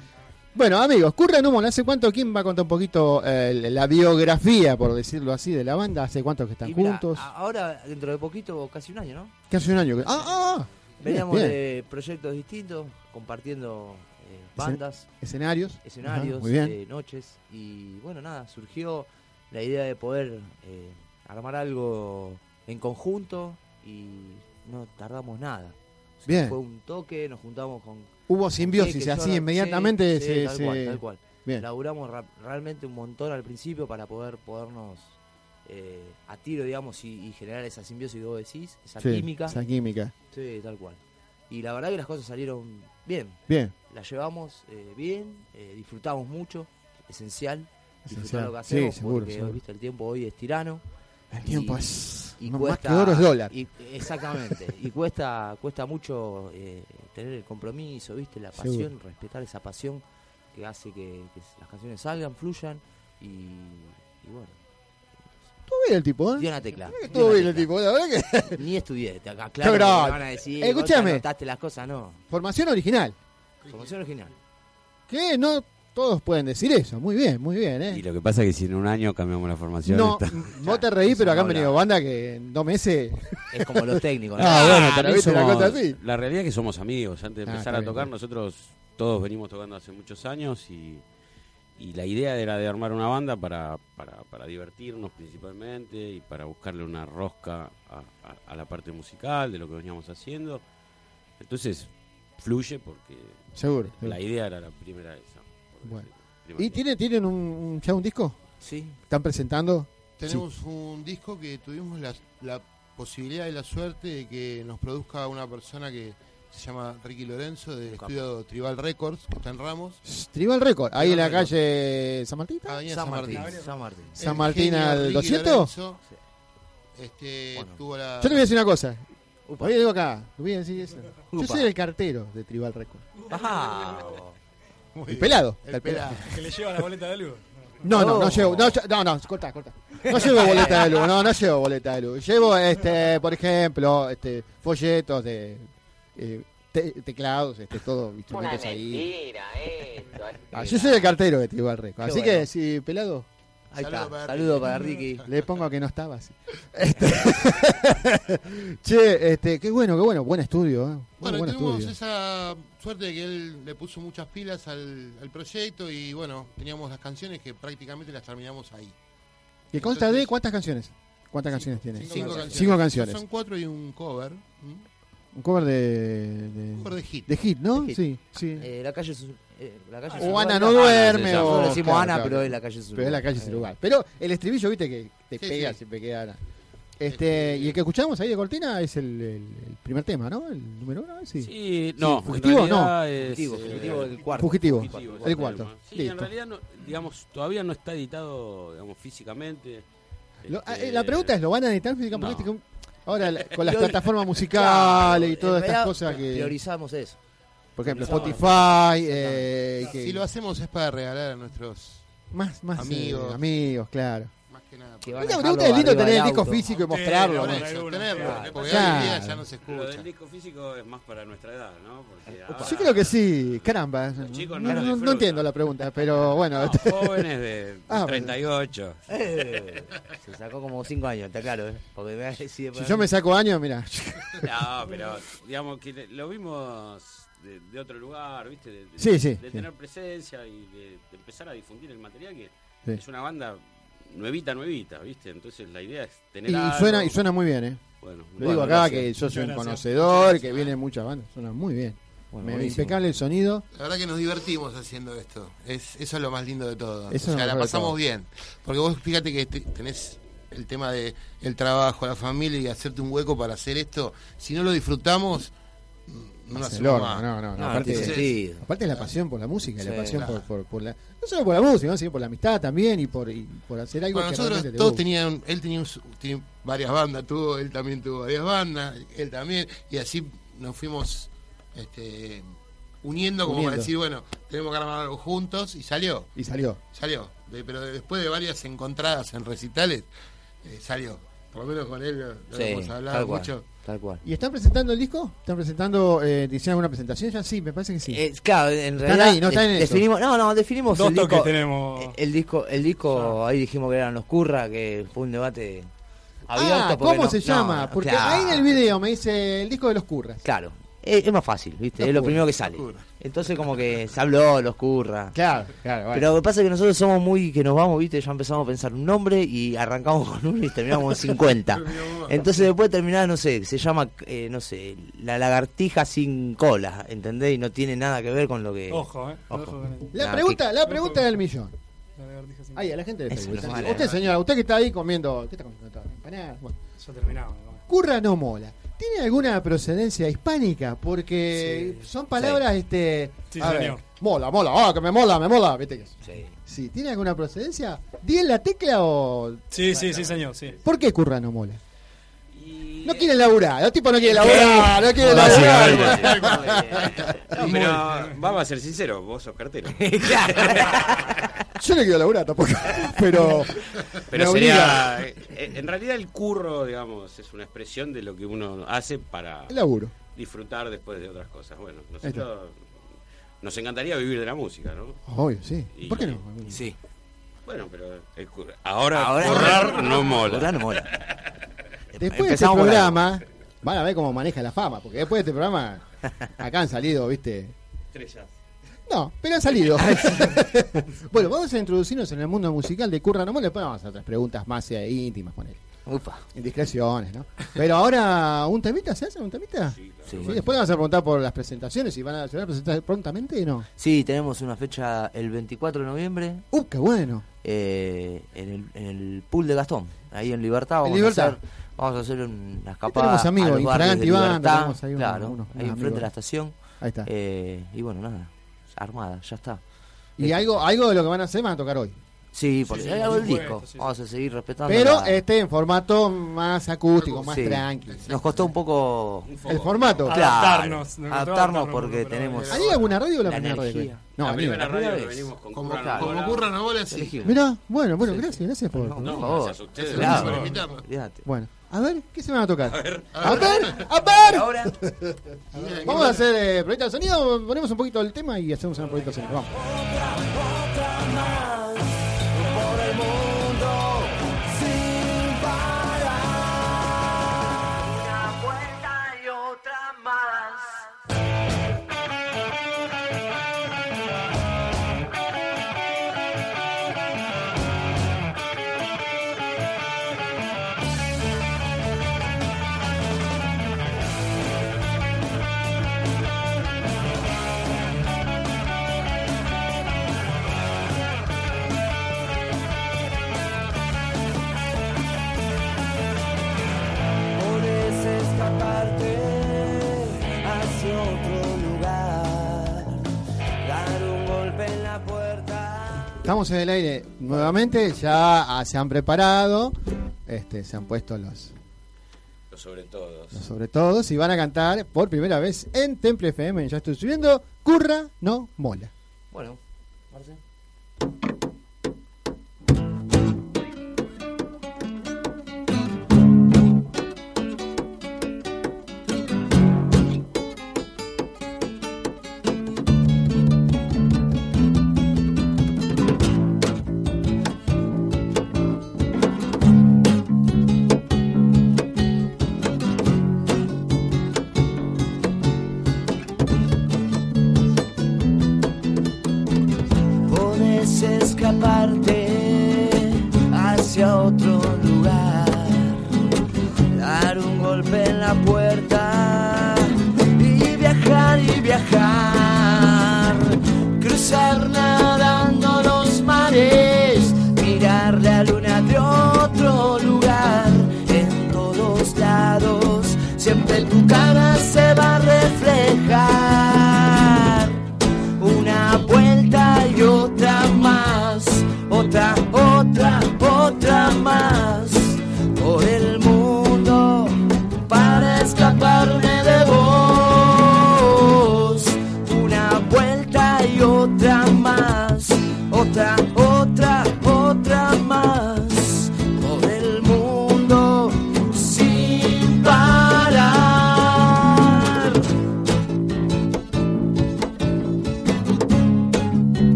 Bueno, amigos, Curra Número, ¿hace cuánto quién va a contar un poquito eh, la biografía, por decirlo así, de la banda? ¿Hace cuánto que están Y mirá, juntos? ahora, dentro de poquito, casi un año, ¿no? ¿Qué hace un año? Ah, ah, ah. Veníamos Bien, bien. de proyectos distintos, compartiendo eh, bandas, escenarios. escenarios, Ajá, muy bien. eh, noches. Y bueno, nada, surgió la idea de poder eh, armar algo en conjunto y no tardamos nada. O sea, Bien. Fue un toque, nos juntamos con. Hubo simbiosis, así inmediatamente sí, se- sí, tal se- cual, tal cual. Bien. Laburamos ra- realmente un montón al principio para poder podernos eh, a tiro, digamos, y, y generar esa simbiosis que vos decís, esa Sí, química. esa química. Sí, tal cual. Y la verdad que las cosas salieron bien. Bien. Las llevamos eh, bien, eh, disfrutamos mucho, esencial. Disfrutar Esencial. lo que Sí, hacemos seguro, porque seguro. viste el tiempo hoy es tirano. El tiempo es- y cuesta, que oro es dólar. y- exactamente. y cuesta cuesta mucho eh, tener el compromiso, viste, la Seguro. pasión, respetar esa pasión que hace que, que las canciones salgan, fluyan y, y bueno. Todo bien el tipo, ¿eh? Dio una tecla. todo bien el tipo, la verdad que. <laughs> Ni estudié, te acá, Qué claro, grande. me van a decir, vos Escúchame. te anotaste las cosas, no. Formación original. Formación original. Que no todos pueden decir eso. Muy bien, muy bien, ¿eh? Y lo que pasa es que si en un año cambiamos la formación. No, está- <laughs> vos te reís, pero acá han venido bandas que en dos meses. <laughs> Es como los técnicos, ¿no? <laughs> Ah, bueno, pero también viste una somos- cosa así. La realidad es que somos amigos. Antes de Ah, empezar a tocar, nosotros todos venimos tocando hace muchos años y, y la idea era de armar una banda para, para, para divertirnos principalmente y para buscarle una rosca a, a- a la parte musical de lo que veníamos haciendo. Entonces, fluye porque Seguro, la seguro. idea era la primera esa. Bueno. ¿Y tienen, tienen un, un- ya un disco? Sí. ¿Están presentando? Tenemos un disco que tuvimos la, la posibilidad y la suerte de que nos produzca una persona que se llama Ricky Lorenzo del estudio Tribal Records, que está en Ramos. Tribal Record, ahí en la Records. calle San Martín. Avenida San San Martín, Martín. San Martín. San al Ricky 200. Lorenzo, este, tuvo la... Yo te voy a decir una cosa. Upa. Oye, digo acá, te voy a decir eso. Yo soy el cartero de Tribal Record. Ah, El pelado. El El pelado. pelado. Que le lleva la boleta de luz. No, no, no No. llevo, no, no, no, corta, corta. No llevo boleta de luz, no, no llevo boleta de luz. Llevo, este, por ejemplo, este, folletos de eh, te- teclados, este, todo, instrumentos ahí. Ah, yo soy el cartero de Tribal Record, así bueno. que si pelado, ahí Saludo está. para Saludo Ricky. para Ricky. le pongo que no estaba así. Este, <laughs> che, este, qué bueno, qué bueno, buen estudio, ¿eh? Bueno, buen tuvimos estudio. esa suerte de que él le puso muchas pilas al, al proyecto y bueno, teníamos las canciones que prácticamente las terminamos ahí. ¿Que consta de cuántas canciones? ¿Cuántas canciones tiene? Cinco canciones. Cinco canciones. Son cuatro y un cover. Un cover de, de, Cover de hit. de hit, ¿no? De hit. Sí, sí. Eh, la calle es un- eh, la calle es o un Ana no duerme o Nosotros decimos claro, Ana, claro. pero es la calle es un Pero es la calle Eh, lugar. Pero el estribillo, viste, que te Sí, pega, sí. siempre queda Ana. Este, y el que escuchamos ahí de Cortina es el, el- el primer tema, ¿no? El número uno, sí. Sí, no, ¿Fugitivo? No. es, Fugitivo, eh, fugitivo el cuarto. Fugitivo, Fugitivo, el cuarto. Sí, Listo. en realidad, no, digamos, todavía no está editado, digamos, físicamente. Lo- Este, eh, la pregunta es, ¿lo van a editar físicamente? No. Ahora con las plataformas musicales y todas estas cosas que... Priorizamos eso. Por ejemplo, Spotify, eh, que- Si lo hacemos es para regalar a nuestros más, más amigos. eh, amigos, claro. Que nada. Que van a Una dejarlo pregunta es lindo tener el disco auto. físico y mostrarlo. ¿no? Bueno, eso, alguno, tenerlo, claro. porque Claro. hoy en día ya no se Lo del escucha. disco físico es más para nuestra edad, ¿no? Porque ahora Yo creo que sí, caramba. Los chicos no, no lo no- entiendo la pregunta, pero bueno. no, jóvenes de <laughs> Ah, 38. Eh, se sacó como 5 años, está claro, ¿eh? Porque Si yo me saco años, mira. No, pero digamos que lo vimos de, de otro lugar, ¿viste? De, de- Sí, sí, de sí. tener presencia y de, de empezar a difundir el material que Sí. es una banda nuevita, nuevita, ¿viste? Entonces la idea es tener Y algo. suena, y suena muy bien, ¿eh? Bueno, Lo digo acá gracias. que yo soy un gracias. conocedor, que vienen muchas bandas, suena muy bien. Bueno, Me- impecable el sonido. La verdad que nos divertimos haciendo esto. Es, eso es lo más lindo de todo. o sea, la pasamos todo. bien. Porque vos fíjate que te- tenés el tema de el trabajo, la familia y hacerte un hueco para hacer esto. Si no lo disfrutamos, no Hace el horno, no, no, no, No, aparte, tiene sentido. aparte es la pasión por la música, la Sí, pasión claro. por, por, por la, no solo por la música, ¿no? sino por la amistad también y por, y por hacer algo Bueno, que nosotros realmente te todos guste. tenían, él tenía, un su- tiene varias bandas, tuvo, él también tuvo varias bandas, él también, y así nos fuimos este, uniendo como Uniendo. para decir, bueno, tenemos que armar algo juntos y salió. Y salió. Salió, De- pero después de varias encontradas en recitales, eh, salió. Por lo menos con él lo, lo Sí, hemos hablado tal cual, mucho. tal cual. ¿Y están presentando el disco? ¿Están presentando, eh, ¿hicieron alguna presentación ya? Sí, me parece que sí. Eh, claro, en Están realidad ahí, no están en eso. definimos, no, no, definimos Dos el toques disco, tenemos. eh, el disco, el disco, ahí dijimos que eran los curra, que fue un debate abierto. Ah, ¿cómo no- se no, llama? no, Porque claro, ahí en el video me dice el disco de los curras. Claro, es, es más fácil, ¿viste? Los es lo primero que sale. Entonces como que se habló, los curra. Claro, claro. bueno. Pero lo que pasa es que nosotros somos muy que nos vamos, ¿viste? Ya empezamos a pensar un nombre y arrancamos con uno y terminamos con 50. <laughs> Entonces después de terminar, no sé, se llama, eh, no sé, la lagartija sin cola, ¿entendés? Y no tiene nada que ver con lo que... Ojo, eh. Ojo. La pregunta, que- la pregunta del millón. La lagartija sin- Ahí, a la gente de Eso Facebook. no es Usted, señora, usted que está ahí comiendo. ¿Qué está comiendo? Bueno. Ya terminamos. Curra no mola. ¿Tiene alguna procedencia hispánica? Porque son palabras, este. Sí, a ver, señor. mola, mola, ah, que me mola, me mola. ¿Viste que Sí. Sí, ¿tiene alguna procedencia? ¿Di en la tecla o.? Sí, sí, sí, señor, sí. ¿Por qué Curra no mola? No quiere laburar, los tipos no quieren laburar, no quieren laburar. No, pero vamos a ser sinceros, vos sos cartero. <laughs> Yo no quiero laburar tampoco, pero. Pero sería. eh, En realidad, el curro, digamos, es una expresión de lo que uno hace para El laburo. disfrutar después de otras cosas. Bueno, nosotros. Nos encantaría vivir de la música, ¿no? Obvio, sí. Y- ¿Por qué no? Sí. Bueno, pero el curro- ahora, Ahora- currar no mola. Currar no mola. Después de este programa, van a ver cómo maneja la fama, porque después de este programa, acá han salido, ¿viste? Estrellas. No, pero han salido. <laughs> <laughs> bueno, vamos a introducirnos en el mundo musical de Curra Nomol, después vamos a hacer otras preguntas más eh, íntimas con él. Upa. Indiscreciones, ¿no? Pero ahora, ¿un temita? ¿Se hace un temita? Sí, claro. Sí. Después vamos a preguntar por las presentaciones, si van a, a presentar prontamente o no. Sí, tenemos una fecha el 24 de noviembre ¡Uh, qué bueno! eh, en, el, en el pool de Gastón, ahí en Libertad. En Vamos, Libertad. A, hacer, vamos a hacer una escapada tenemos amigos, a Libertad, tenemos ahí claro, unos- ahí enfrente de la estación. Ahí está. Eh, y bueno, nada, armada, ya está. y este- algo, algo de lo que van a hacer van a tocar hoy. Sí, porque sí, hay por algo del disco. sí, sí. Vamos a seguir respetando. Pero la- este en formato más acústico, más sí. tranquilo. Nos costó un poco El formato. Claro, Adaptarnos, adaptarnos adaptarnos, porque tenemos ¿Hay alguna radio o la, la primera radio? energía. No, la primera radio vez. venimos con Como, Curra claro. como curra no bola, sí. Mirá, bueno, bueno, gracias, gracias por. No, favor. gracias a ustedes. Claro. por. Bueno, a ver, ¿qué se me va a tocar? A ver. A ver, a ver. Ahora, Vamos a hacer eh, proyecto de sonido, ponemos un poquito el tema y hacemos un proyecto de sonido. Vamos. Estamos en el aire nuevamente, ya ah, se han preparado, este, se han puesto los, Los sobre todos. los sobre todos y van a cantar por primera vez en Temple FM. Ya estoy subiendo, Curra no mola. bueno,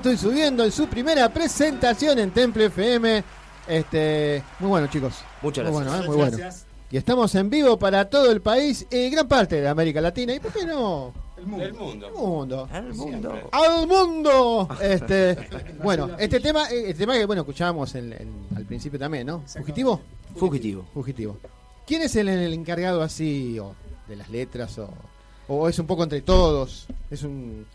estoy subiendo en su primera presentación en Temple FM. Este, muy bueno chicos. Muchas Muy gracias. bueno, ¿eh? muy bueno. Gracias. Y estamos en vivo para todo el país y gran parte de América Latina. ¿Y por qué no? El mundo. El mundo. El mundo. ¡Al mundo! Este, bueno, este tema, este tema que bueno escuchábamos en- en- al principio también, ¿no? ¿Fugitivo? Fugitivo. Fugitivo. ¿Quién es el, el encargado así o de las letras o, o es un poco entre todos? Es un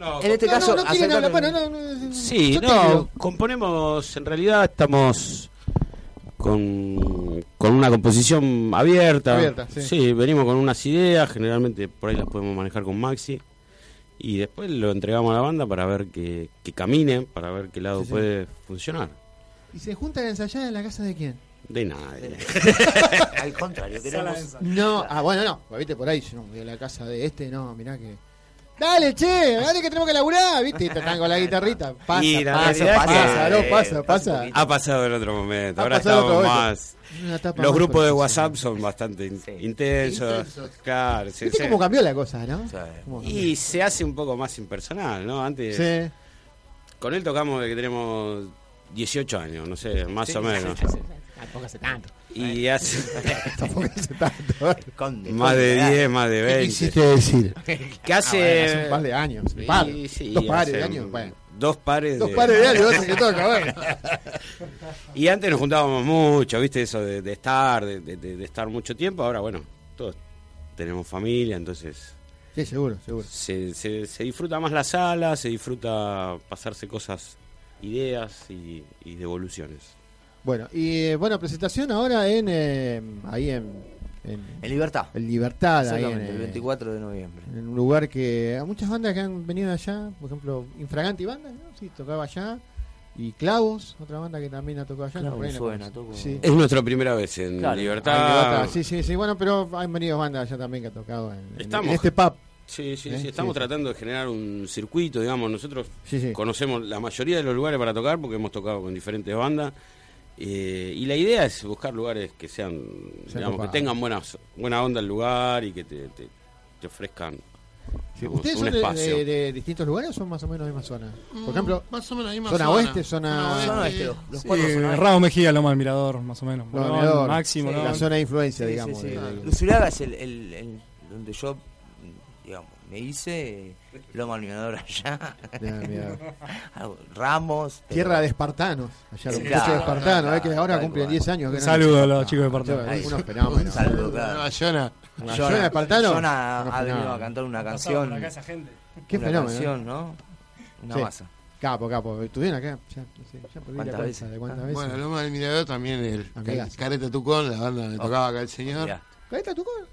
No, En este No, caso, no, no quieren hablar, bueno, no, no, Sí, no, componemos, en realidad estamos con, con una composición abierta. Abierta, sí. venimos con unas ideas, generalmente por ahí las podemos manejar con Maxi. Y después lo entregamos a la banda para ver que, que camine, para ver qué lado Sí, sí. puede funcionar. ¿Y se juntan a ensayar en la casa de quién? De nadie. <laughs> Al contrario, <laughs> queremos. No, ah, bueno, no. Viste por ahí, yo no voy a la casa de este, no, mirá que. Dale, che, dale que tenemos que laburar, viste, y te están con la guitarrita. Pasa, Y la pasa, pasa, no, pasa, pasa. Ha pasado en otro momento. Ha Ahora estamos otro más. Los grupos de WhatsApp son bastante in- intensos. Intensos. Claro, sí, ¿Viste sí. cómo cambió la cosa, no? Y se hace un poco más impersonal, ¿no? Antes. Sí. Con él tocamos de que tenemos 18 años, no sé, más Sí, o menos. <laughs> Tampoco hace tanto. Y hace. Tampoco hace tanto. más de 10, más de ¿Qué 20. quisiste decir? <laughs> Que hace. Ah, bueno, hace un par de años. un par. Sí, sí, Dos pares de años. Bueno. Dos pares Dos de. pares de años, que toca, bueno. <laughs> Y antes nos juntábamos mucho, ¿viste? Eso de, de estar, de, de- de estar mucho tiempo. Ahora, bueno, todos tenemos familia, entonces. Sí, seguro, seguro. Se, se, se disfruta más la sala, se disfruta pasarse cosas, ideas y, y devoluciones. Bueno, y eh, bueno, presentación ahora en eh, ahí en, En Libertad. En Libertad, ahí en, el eh, 24 de noviembre. en un lugar que a muchas bandas que han venido de allá, por ejemplo, Infraganti Banda, ¿no? Sí, tocaba allá. Y Clavos, otra banda que también ha tocado allá. Suena, toco- Sí. Es nuestra primera vez en Claro. Ah, Libertad. Libertad, Sí, sí, sí. Bueno, pero han venido bandas allá también que ha tocado en, Estamos- en este pub. Sí, sí, ¿Eh? sí, estamos Sí, sí. tratando de generar un circuito, digamos, nosotros Sí, sí. conocemos la mayoría de los lugares para tocar porque hemos tocado con diferentes bandas eh, y la idea es buscar lugares que sean, digamos, que tengan buenas, buena onda el lugar y que te, te- te ofrezcan Sí. digamos, ¿Ustedes un son de, espacio. de- de distintos lugares o son más o menos de misma zona? Por ejemplo, más o menos misma zona, zona. oeste, zona, Zona oeste, los- Sí. Ramos Mejía, Loma del Mirador, más o menos. Loma del Morón, Mirador, Máximo, sí, ¿no? la zona de influencia, Sí, digamos. sí, sí. de- es el, el- el- donde yo, me hice Loma del Mirador allá. Ya, mira. Algo- Ramos. pero- Tierra de espartanos. Allá los muchachos de claro, espartanos, claro, eh, que ahora cumplen cual. 10 años. que Un saludo a los chicos de Espartano. Ahí. Unos fenómenos. Un saludo, claro. Yona de espartano. Unos ha venido a cantar una canción. acá esa gente. Qué una fenómeno. canción, ¿no? Una Sí. masa. Capo, capo. Estuvieron acá. Ya, no sé, ya perdí la ¿Cuántas cuenta veces? de cuántas Ah. veces. Bueno, Loma del Mirador también, el. Careta Tucón, la banda donde Oh. tocaba acá el señor, Mirá. Ahí está tu cor.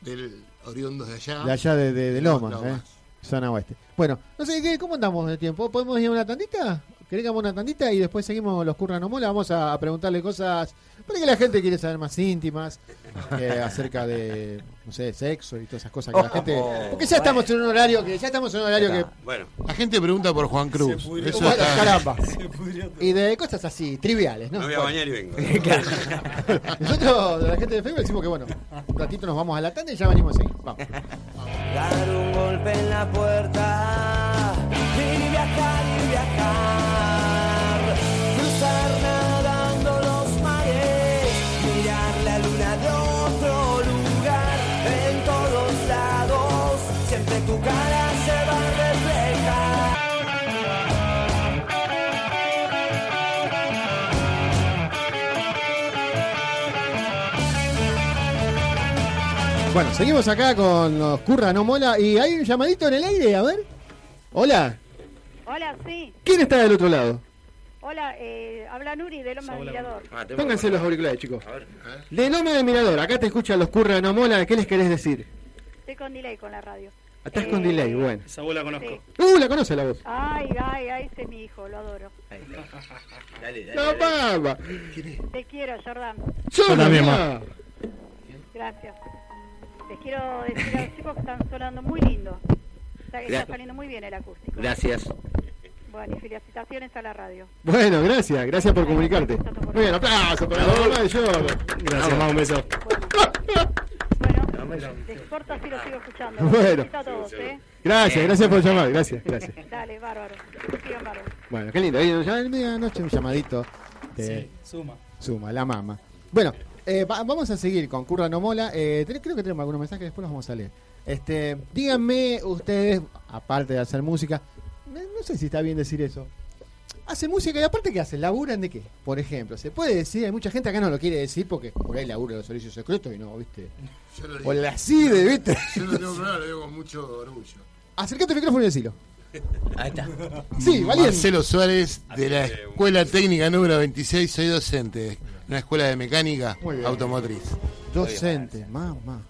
del oriundo de allá. De allá de, de, de Loma, Lomas. eh. Zona oeste. Bueno, no sé, ¿qué, ¿cómo andamos de tiempo? ¿Podemos ir a una tandita? ¿Querés que hagamos una tandita y después seguimos los curran mola? Vamos a, a preguntarle cosas para que la gente quiere saber más íntimas eh, acerca de, no sé, sexo y todas esas cosas que la Oh, gente... oh, Porque ya estamos en un horario que... Ya estamos en un horario que... Bueno, La gente pregunta por Juan Cruz. Pudrió. Eso Bueno, caramba. <laughs> Y de cosas así, triviales, ¿no? me voy a bañar y vengo. <laughs> Nosotros, de la gente de Facebook, decimos que bueno, un ratito nos vamos a la tanda y ya venimos a seguir. Vamos. Dar un golpe en la puerta y viajar y viajar. Cruzar tu cara se va a reflejar. Bueno, seguimos acá con los Curra No Mola y hay un llamadito en el aire, a ver. Hola, Hola, sí. ¿quién está del otro lado? Hola, eh, habla Nuri de Loma del Mirador. Pónganse los auriculares, chicos. De Loma del Mirador, acá te escuchan los Curra No Mola, ¿qué les querés decir? Estoy con delay con la radio. Estás Eh, con delay, bueno. Esa bola conozco. Sí. Uh, la conoce la voz. Ay, ay, ay, ese es mi hijo, lo adoro. <laughs> Dale, dale. La papa. Te quiero, Jordan. Yo también, mamá. Gracias. Les quiero decir a los chicos que están sonando muy lindo. Está, saliendo muy bien el acústico. Gracias. Bueno, y felicitaciones a la radio. Bueno, gracias, gracias por comunicarte. Muy bien, aplauso para la mamá de Jordan. Gracias, mamá, un beso. Bueno, <laughs> corto así lo sigo escuchando. Bueno. Felicito a todos, ¿eh? Gracias, gracias por llamar, gracias, gracias. Dale, bárbaro. Sigan bárbaro. Bueno, qué lindo. Ya en medianoche un llamadito de Sí, suma. Suma, la mama. Bueno, eh, va- vamos a seguir con Curra No Mola. Eh, creo que tenemos algunos mensajes, después los vamos a leer. Este, díganme ustedes, aparte de hacer música, no sé si está bien decir eso. Hacen música y aparte ¿qué hacen? ¿Laburan de qué? Por ejemplo, se puede decir, hay mucha gente acá no lo quiere decir porque por ahí labura de los servicios secretos y no, ¿viste? <laughs> Yo lo O digo. la CIDE, ¿viste? <laughs> Yo no tengo problema, lo digo con mucho orgullo. Acercate al micrófono y decilo. <laughs> Ahí está. Sí, valiente. Marcelo Suárez, de la Escuela Técnica número 26, soy docente. Una escuela de mecánica automotriz. Docente, mamá.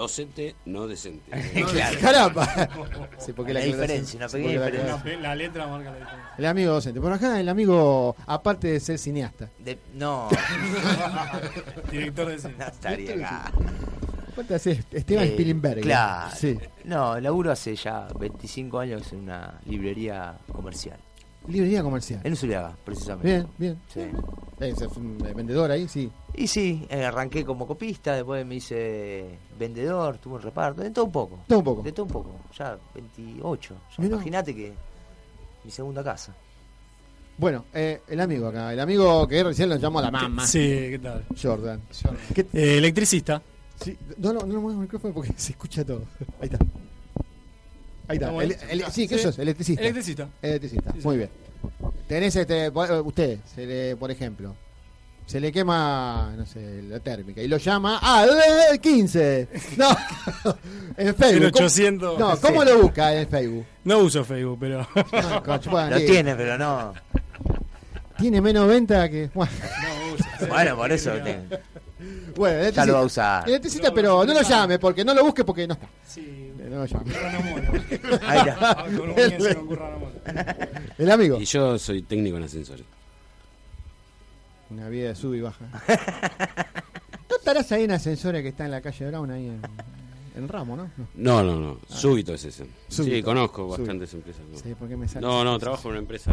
Docente, no decente. <laughs> Claro. Caramba. <laughs> Sí, porque La aclaración- diferencia, una pequeña la diferencia. La, la letra marca la diferencia. El amigo docente. Por acá el amigo, aparte de ser cineasta. De- no, <laughs> Director de cine. no estaría acá. ¿Cuánto hace Esteban Eh, Spielberg? Claro. Sí. No, laburo hace ya 25 años en una librería comercial. Librería comercial. En Usuriaga, precisamente. Bien, bien. Sí. Eh, un vendedor ahí, sí. Y sí, eh, arranqué como copista, después me hice vendedor, tuve un reparto, de todo un poco. Todo un poco. De todo un poco, ya 28. Ya Mirá. imagínate que mi segunda casa. Bueno, eh, el amigo acá, el amigo que recién lo llamó la mamá. Sí, ¿qué tal? Jordan. ¿Qué- Eh, electricista. sí, no, no, no muevas el micrófono porque <laughs> se escucha todo. Ahí está. Ahí está. ¿Estamos El- el- sí, ¿qué Sí. sos? Electricista. Electricista. Electricista, Sí, sí. muy bien. Tenés este, eh, usted, se le, por ejemplo, se le quema, no sé, la térmica y lo llama, ah, eh, 15. No, <laughs> en Facebook. El 800. ¿Cómo, no, ¿cómo lo busca en Facebook? No uso Facebook, pero. Coach, bueno, <laughs> Lo sí. tiene, pero no. Tiene menos venta que. Bueno, Bueno, por eso. Bueno Ya electricista. lo va a usar. Electricista, pero no lo llame, porque no lo busque porque no está. Sí, No lo llame. Ahí está. El amigo. Y yo soy técnico en ascensores. Una vida de sub y baja. ¿No estarás ahí en ascensores que está en la calle Brown, ahí en, en Ramo, no? No. No, no, no. Súbito es ese. Súbito. Sí, conozco Súbito. bastantes empresas. ¿no? Sí, ¿por qué me sale No, no, trabajo en una empresa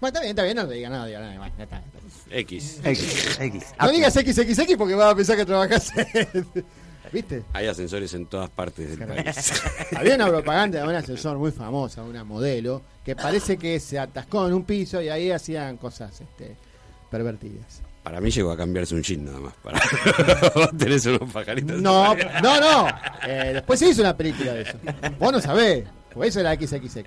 Bueno, está bien, está bien, no le diga nada, diga nada. bueno, ya está, ya está. X. X, X. No digas XXX porque va a pensar que trabajas <laughs> ¿Viste? Hay ascensores en todas partes del país. <laughs> Había una propaganda de un ascensor muy famosa, una modelo, que parece que se atascó en un piso y ahí hacían cosas este, pervertidas. Para mí llegó a cambiarse un chin nada más. Para... <laughs> Tenés unos pajaritos. No, no, no. Eh, después se hizo una película de eso. Vos no sabés. Por eso era XXX. bueno,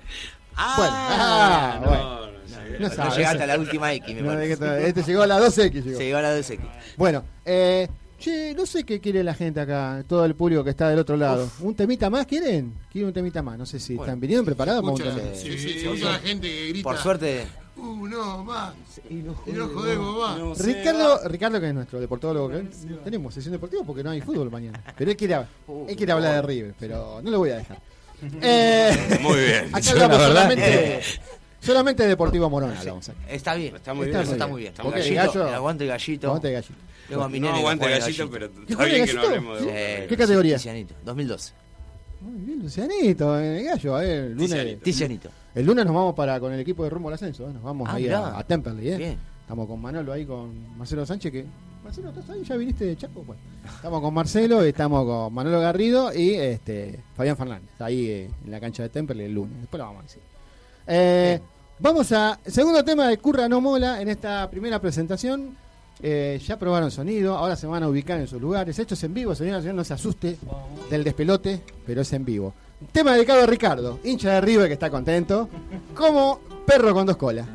ah, no, bueno. No llegué. No No sabes. llegaste a la última X, me No, parece. este- llegó a la 2X. Llegó. Se llegó a la 2X. Bueno, eh, che, no sé qué quiere la gente acá, todo el público que está del otro lado. ¿Un temita más quieren? Quieren un temita más, no sé si están viniendo preparados para un tema. sí, sí, la gente que grita. Por suerte. Uh, no, más. Y no jodemos más. Ricardo, Ricardo, que es nuestro deportólogo, que tenemos sesión deportiva porque no hay fútbol mañana. Pero él quiere, <laughs> él quiere hablar de River, pero no lo voy a dejar. Eh, Muy bien. <laughs> Acá Yo, la hablamos verdad- solamente, solamente de Deportivo Morón. Está bien. Está muy Está bien. Está muy bien. Está muy el bien. gallo- El aguante gallito. Aguante gallito. Luego a No que aguante juega gallito, pero ¿Qué está bien que no gallito? hablemos de. Eh, ¿Qué categoría? Tizianito, 2012. Muy bien, Lucianito, eh, el gallo. eh, el, lunes, Tizianito. Tizianito. el lunes nos vamos para con el equipo de rumbo al ascenso. eh, Nos vamos Ah, ahí a, a Temperley. Eh. Bien. Estamos con Manolo ahí, con Marcelo Sánchez. que Marcelo, ¿estás ahí? ¿Ya viniste de Chaco? Bueno, estamos con Marcelo, estamos con Manolo Garrido y este Fabián Fernández. Ahí eh, en la cancha de Temperley el lunes. Después lo vamos a decir. Eh, vamos a. Segundo tema de Curra No Mola en esta primera presentación. Eh, ya probaron sonido, ahora se van a ubicar en sus lugares. Esto es en vivo, señora, señor, no se asuste del despelote, pero es en vivo. Tema dedicado a Ricardo, hincha de River que está contento, como perro con dos colas.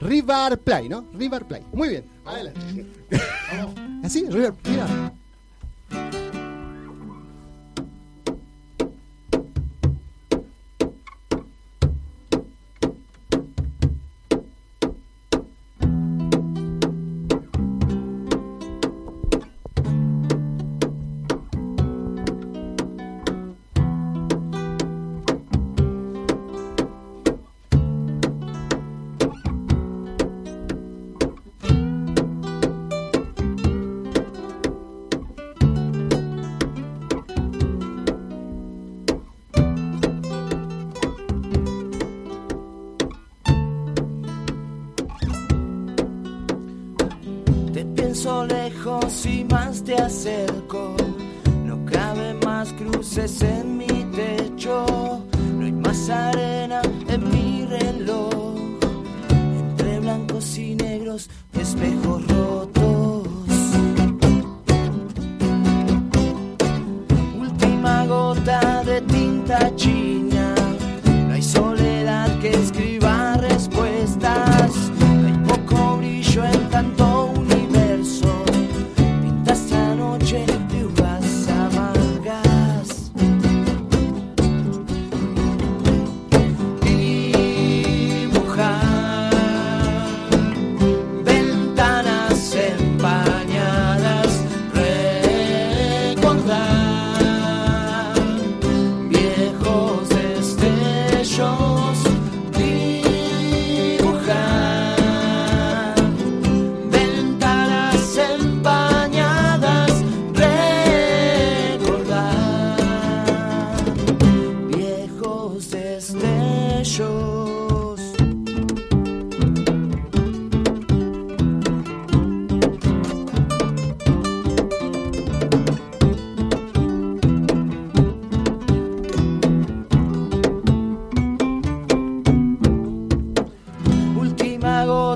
River Play, ¿no? River Play. Muy bien, adelante. <laughs> Así, River, mira.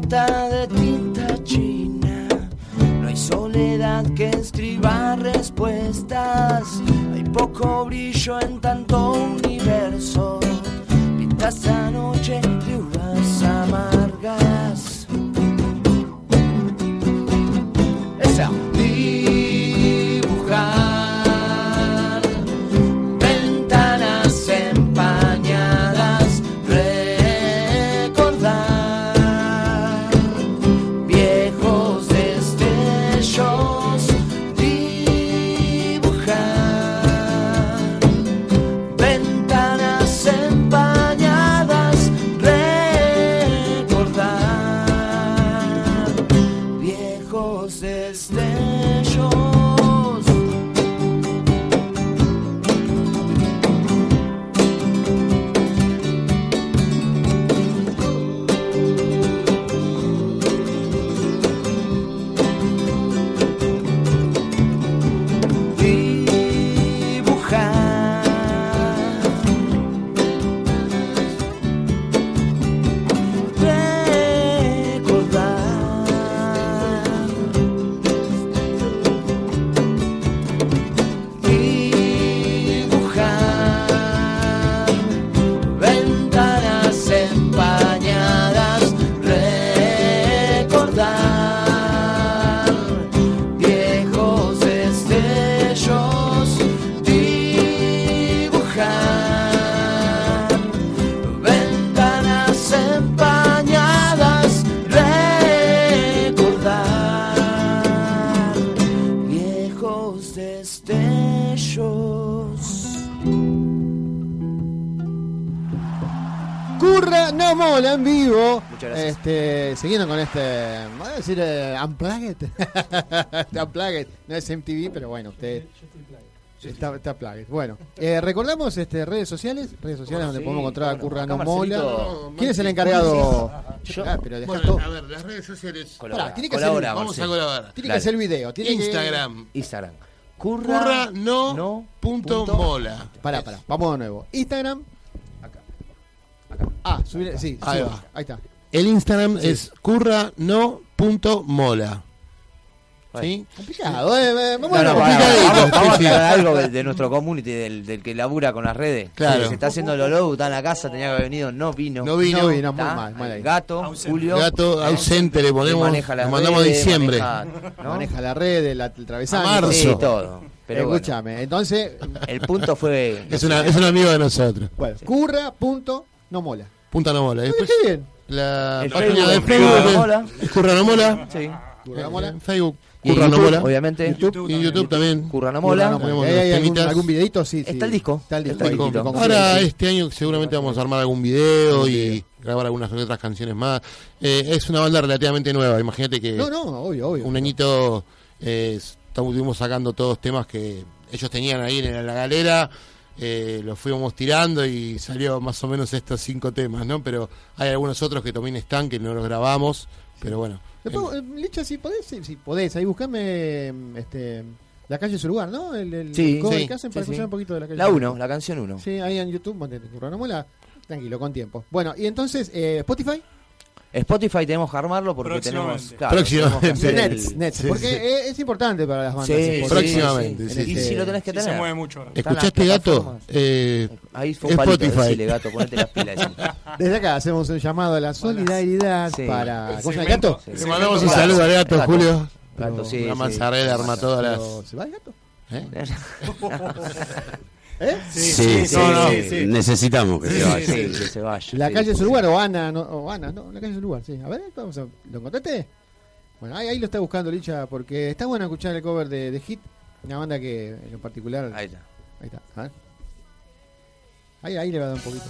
De tinta china. No hay soledad que escriba respuestas. Hay poco brillo en tanto universo. Pinta esta siguiendo con este, voy a decir eh, Unplugged. <laughs> Unplugged, no es MTV, pero bueno, usted está, está Unplugged. Bueno, eh, recordamos este redes sociales, redes sociales donde sí, podemos encontrar a cómo no. Curra Acá no mola. ¿Quién es el encargado? Yo- Ah, pero Bueno, todo. a ver, las redes sociales. Pará, tiene que Colabora, hacer, Vamos a colaborar. tiene que hacer video, tiene que- Instagram. Instagram. Curra, Curra, no, punto, punto- mola. Pará, pará, vamos de nuevo. Instagram. Acá. Acá. Ah, subir, sí, Ahí va. Ahí está. El Instagram Sí. es curra no punto mola. ¿Sí? Complicado, eh, eh, vamos No, a no, complicadito, vamos, vamos a sí, aclarar algo de, <laughs> de nuestro community, del, del que labura con las redes. Claro. Se está haciendo el logo, está en la casa, tenía que haber venido, no vino. No vino. No vino, muy mal, mal ahí. Gato, Julio. Gato ausente le que ponemos, lo mandamos a redes, diciembre. maneja, <laughs> ¿no? Maneja la red, el, el travesaño. A marzo. Sí, todo. Pero bueno, Escúchame, entonces, el punto fue. <laughs> Es, una, es un amigo de nosotros. bueno, curra, punto, no mola. Punta no mola. Después bien. La El página Facebook de Facebook Curra no es- mola. es Curra no mola. Sí. En Facebook. Y en Curra no YouTube, obviamente. Y en YouTube también. Curra no Curra mola. no mola. Tenemos ¿Hay, hay los algún, algún videito? Sí, sí. Está el disco. Está el disco. Está el ahí, disquito. con- Ahora este año seguramente vamos a armar algún video y grabar algunas otras canciones más. Eh, es una banda relativamente nueva. Imagínate que No, no, obvio, obvio. un añito eh, estuvimos sacando todos temas que ellos tenían ahí en la galera. Eh, los fuimos tirando y salió más o menos estos cinco temas, ¿no? Pero hay algunos otros que también están que no los grabamos, pero bueno. Después, eh, Licha, si podés, si, si podés, ahí buscame este, La calle es su lugar, ¿no? El, el Sí, cover sí, que hacen para sí. escuchar un poquito de la calle. La es su 1, lugar. la canción 1. Sí, ahí en YouTube, mola. Tranquilo, con tiempo. Bueno, y entonces, eh, Spotify. Spotify tenemos que armarlo porque tenemos. Próximamente. Claro, tenemos que hacer el- Nets, Nets, Sí, porque sí. es importante para las bandas. Sí, Próximamente, sí, sí, Y si lo tenés que Sí, tener. se mueve mucho ahora. ¿Escuchaste, Gato? Eh, Ahí fue un palito, Spotify. decile, gato, ponete las pilas. <laughs> Desde acá hacemos un llamado a la solidaridad Sí. para. El ¿Cómo se llama, segmento- gato? le mandamos un saludo al gato. Julio. Gato, sí. Una sí. manzarrera arma todas las. ¿Se va el gato? ¿Eh? <laughs> <laughs> ¿Eh? Sí, sí, sí, no, no, sí, sí. necesitamos que se vaya. Sí, que se vaya. La sí, calle es su lugar o Ana, no, o Ana, no, la calle es su lugar, sí. A ver, vamos a, ¿lo encontraste? Bueno, ahí, ahí lo está buscando Licha porque está bueno escuchar el cover de, de Hit, una banda que en lo particular. Ahí está. Ahí está. a ver. Ahí, ahí le va a dar un poquito.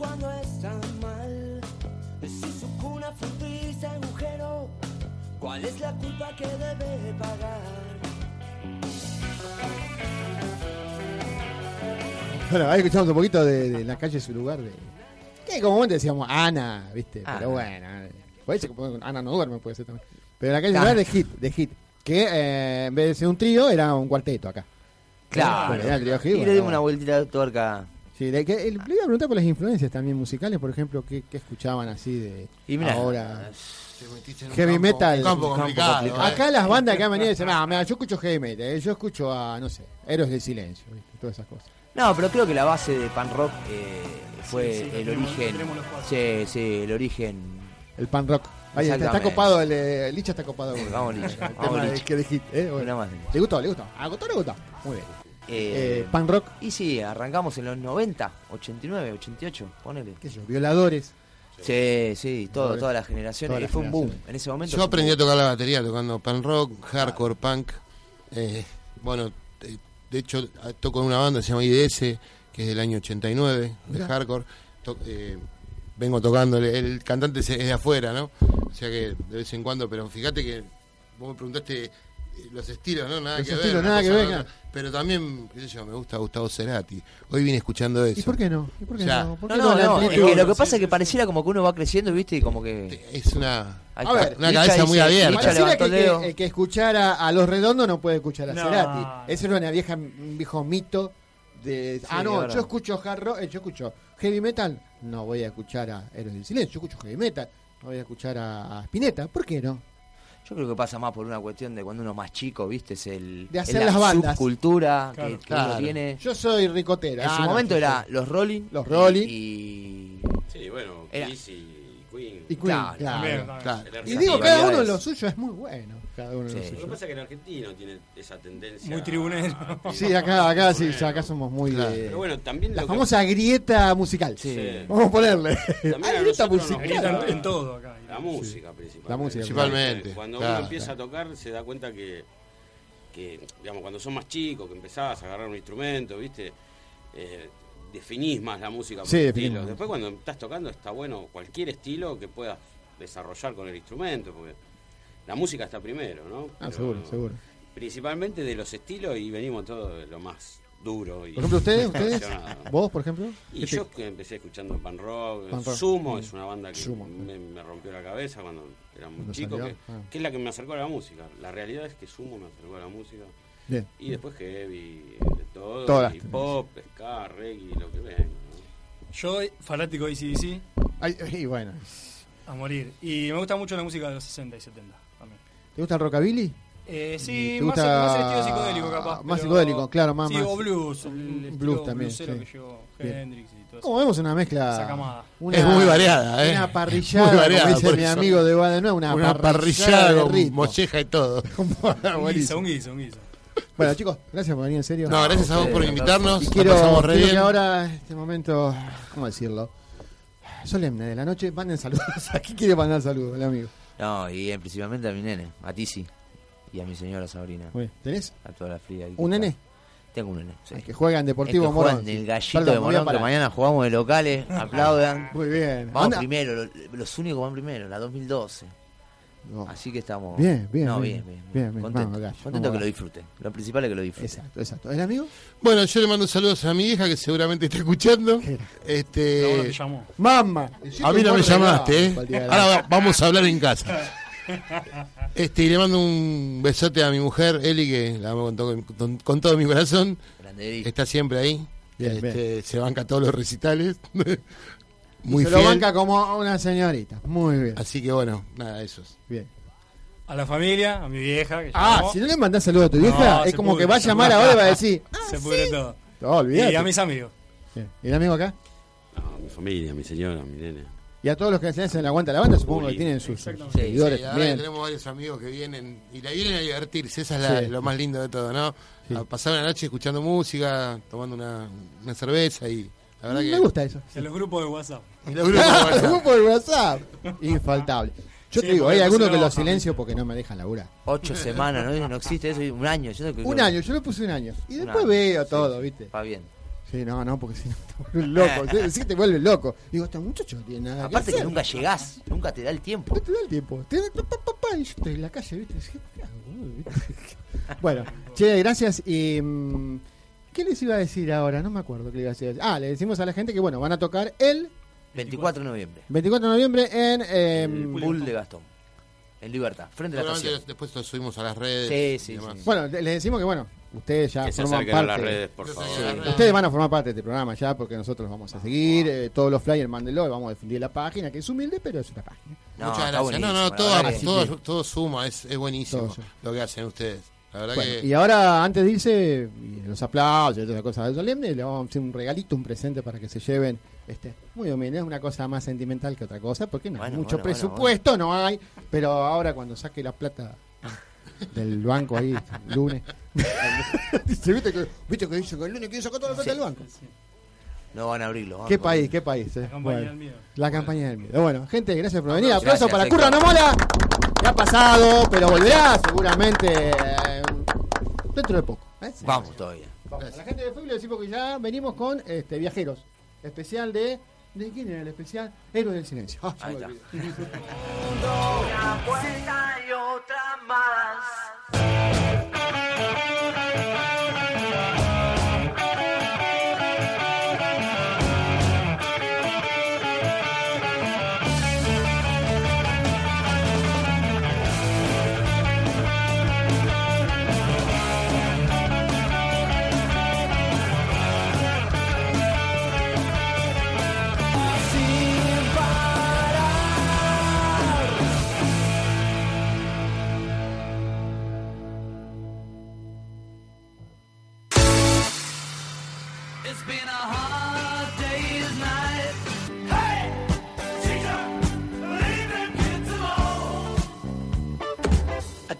Cuando están mal. Si su cuna fue un triste agujero, ¿cuál es la culpa que debe pagar? Bueno, ahí escuchamos un poquito de, de la calle su lugar. De, que comúnmente decíamos Ana, ¿viste? Ana. Pero bueno, puede ser que ponga- Ana no duerme, puede ser también. Pero la calle es su lugar de Hit, de Hit. Que eh, en vez de ser un trío, era un cuarteto acá. Claro. Bueno, era el trío Hit. Y bueno, le dimos bueno. una vueltita de tuerca. Sí, de que, el- le iba a preguntar por las influencias también musicales, por ejemplo, ¿qué, qué escuchaban así de Y mirá, ahora? Heavy campo- metal. campo complicado. ¿eh? Acá las bandas que han venido dicen, ah, mira, yo escucho heavy metal, eh, yo escucho a, no sé, Héroes del Silencio, ¿viste? todas esas cosas. No, pero creo que la base de pan rock eh, fue Sí, sí, el tenemos- origen. Sí, sí, el origen. El pan rock. Ahí está, copado, el, eh, Licha está copado. Vamos, Licha, el vamos, tema Licha. que de hit, eh, bueno. Una más. ¿Le gustó? ¿Le gustó? ¿A gustó le gustó? Muy bien. Eh, Eh, pan rock, Y sí, arrancamos en los 90, 89, 88, ponele. qué sé yo, violadores. Sí, sí, todo, Todas todas las generaciones. las y fue un boom. En ese momento. Yo aprendí a tocar la batería tocando pan rock, hardcore, punk. Eh, bueno, eh, de hecho toco en una banda que se llama IDS, que es del año 89, de Mirá. hardcore. To- eh, vengo tocando, el, el cantante es de afuera, ¿no? O sea que de vez en cuando, pero fíjate que vos me preguntaste los estilos, ¿no? Nada Los que ver. estilos, nada que. Pero también, qué sé yo, me gusta Gustavo Cerati. Hoy vine escuchando eso. ¿Y por qué no? ¿Y por qué O sea, no? ¿Por No, qué no, la no. Es amplitud? que lo que pasa es que pareciera como que uno va creciendo, ¿viste? Y como que. Es una... A ver, una cabeza muy abierta. Pareciera que, el que- el que escuchara a Los Redondos no puede escuchar a No. Cerati. Ese era una vieja, un viejo mito de... ah, no, yo escucho hard rock, eh, yo escucho heavy metal, no voy a escuchar a Héroes del Silencio, yo escucho heavy metal, no voy a escuchar a, a Spinetta. ¿Por qué no? Yo creo que pasa más por una cuestión de cuando uno es más chico, ¿viste? Es el. De hacer es la las bandas. subcultura Claro. que, que Claro. uno tiene. Yo soy ricotera. En Ah, su no, momento era soy- los Rolling. Los Rolling. Y. Sí, bueno, Era- Kiss y Queen. Y Queen, Claro, claro. Y digo, cada uno lo suyo es muy bueno. Cada uno Sí. lo Lo que pasa es que el argentino tiene esa tendencia. Muy tribunero. a- <laughs> Sí, acá, acá sí, acá somos muy de. Pero bueno, también la que- famosa grieta musical. Sí. Vamos a ponerle. También a Grieta musical. en- en todo acá. La música, principalmente. La música, Principalmente, Cuando claro, uno empieza a tocar, se da cuenta que, que, digamos, cuando son más chicos, que empezás a agarrar un instrumento, ¿viste? Eh, definís más la música por Sí, definimos. Después, cuando estás tocando, está bueno cualquier estilo que puedas desarrollar con el instrumento, porque la música está primero, ¿no? Ah, Pero seguro, seguro. Principalmente de los estilos y venimos todos de lo más duro. Y Por ejemplo, ustedes, ustedes, vos, por ejemplo. Y ¿Qué te- yo que empecé escuchando pan rock, Pan rock. Sumo Mm. es una banda que Sumo. me, me rompió la cabeza cuando era muy Cuando chico, que, ah. que es la que me acercó a la música. La realidad es que Sumo me acercó a la música. Bien. Y después heavy, de todo, Todas y las pop, ska, reggae, lo que venga. Yo, fanático de ACDC, Ay, <laughs> y bueno. a morir. Y me gusta mucho la música de los 60 y 70 también. ¿Te gusta el rockabilly? Eh, ¿Y sí, te más, gusta más el estilo psicodélico capaz. Más pero- psicodélico, claro, más- Sí, más- o blues, el blues también, sí. que. Hendrix y todo eso. Como vemos una mezcla. Una- Es muy variada, ¿eh? Una parrillada, Muy variada, como dice mi eso. amigo de Guadalupe, una, Una parrillada, parrillada de con ritmo. molleja y todo. <laughs> Un guiso, un guiso, un guiso. Bueno, chicos, gracias por venir en serio. No, gracias a vos por invitarnos. Y quiero, pasamos re quiero que ahora, este momento, ¿cómo decirlo? Solemne de la noche, manden saludos. <laughs> Aquí quiere mandar saludos, el amigo. No, y eh, principalmente a mi nene, a Tizi. Y a mi señora bien. ¿Tenés? A toda la fría. ¿Un nene? Tengo un nene, sí. El que juega en Deportivo El que Morón. el gallito Perdón, de Morón, que mañana jugamos de locales, <laughs> aplaudan. Muy bien. Vamos Anda. primero, lo- los únicos van primero, la 2012. Así que estamos. Bien, bien, No, bien. bien, bien. Bien, bien. Contento, Vamos, gallo, contento vamos, que lo disfruten. Lo principal es que lo disfruten. Exacto, exacto. ¿El amigo? Bueno, yo le mando saludos a mi hija que seguramente está escuchando. Este, llamó. Mamá. a mí no me llamaste, ¿eh? Ahora va- vamos a hablar en casa. <laughs> Este, y le mando un besote a mi mujer, Eli, que la amo con todo, con, con todo mi corazón. Grande Eli. Está siempre ahí. Bien, Este, Se banca todos los recitales. <laughs> Muy Se fiel. lo banca como una señorita. Muy bien. Así que bueno, nada, eso es. Bien. A la familia, a mi vieja. Que Ah, llamó. si no le mandás saludos a tu vieja, No, es como pudre, que va a llamar ahora y va a decir. <laughs> Se pudre todo. No, olvídate. Y a mis amigos. Bien. ¿Y el amigo acá? No, mi familia, mi señora, mi nene. Y a todos los que se hacen la aguanta la banda, supongo que tienen sus, sus seguidores Sí, también. tenemos varios amigos que vienen y la vienen a divertirse, esa es la- Sí. lo más lindo de todo, ¿no? A pasar una noche escuchando música, tomando una, una cerveza y la verdad que... Me gusta eso. En los grupos de WhatsApp. Y los grupos de El <laughs> WhatsApp. grupo de WhatsApp. Infaltable. Yo Sí, te digo, hay no algunos que lo los silencio porque no me dejan laburar. Ocho semanas, ¿no? No existe eso, un año. Yo creo que- Un año, yo lo puse un año. Y después año, veo sí, todo, sí. ¿viste? Va bien. Sí, no, no, porque si no te vuelves loco. <laughs> Sí, sí, te vuelves loco. Digo, este muchacho no tiene nada Aparte que nunca llegás, nunca te da el tiempo. No te da el tiempo. Te da pa, pa, pa, pa, y yo estoy en la calle, ¿viste? Dije, ¿qué hago, boludo? ¿Viste? <laughs> bueno, che, gracias. Y, mm, ¿Qué les iba a decir ahora? No me acuerdo qué le iba a decir. Ah, le decimos a la gente que, bueno, van a tocar el 24 de noviembre. 24 de noviembre en... eh, El Bull de Gastón. En Libertad, frente a la estación. después lo subimos a las redes. Sí, sí, y demás. sí. Bueno, le le decimos que, bueno, ustedes ya Que se forman a parte... las redes, por favor. Sí, Ustedes van a formar parte de este programa ya porque nosotros los vamos a seguir. eh, todos los flyers, mándenlo, vamos a difundir la página, que es humilde, pero es una página. No, Muchas gracias. No, no, todo, todo, todo suma, es, es buenísimo Todo lo que hacen ustedes. La verdad Bueno, que... y ahora, antes de irse, los aplausos y todas las cosas de solemne, le vamos a hacer un regalito, un presente para que se lleven. Este, muy humilde, es una cosa más sentimental que otra cosa, porque no hay Bueno, mucho bueno, bueno, presupuesto, no hay, pero ahora cuando saque la plata del banco ahí, el lunes, <laughs> dice, ¿viste que, ¿viste que dice que el lunes quiere sacar toda la plata Sí. del banco? No van a abrirlo. ¿Qué país, qué país? eh? La campaña Bueno, del miedo. La campaña del miedo. Bueno, gente, gracias por venir. Gracias, Aplauso para. Curra No Ya ha pasado, pero volverá seguramente eh, dentro de poco. ¿eh? Vamos todavía. Vamos. A la gente de Facebook le decimos que ya venimos con este Viajeros. Especial de. ¿De quién era el especial? Héroes del Silencio. Ah, Ahí está. <laughs> Una vuelta y otra más.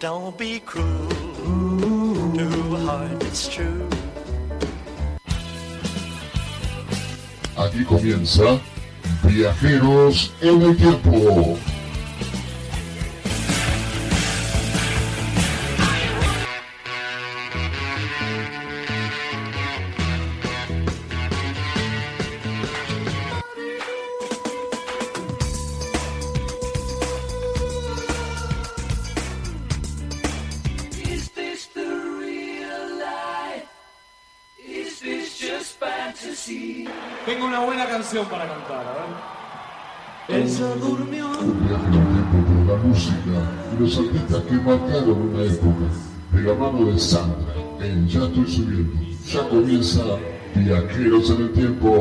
Don't be cruel to a heart that's true. Aquí comienza Viajeros en el Tiempo. Canción para cantar, a ver. Ella durmió. Un viaje en el tiempo con la música y los artistas que marcaron una época. De la mano de Sandra, en Ya estoy subiendo. Ya comienza Viajeros en el Tiempo.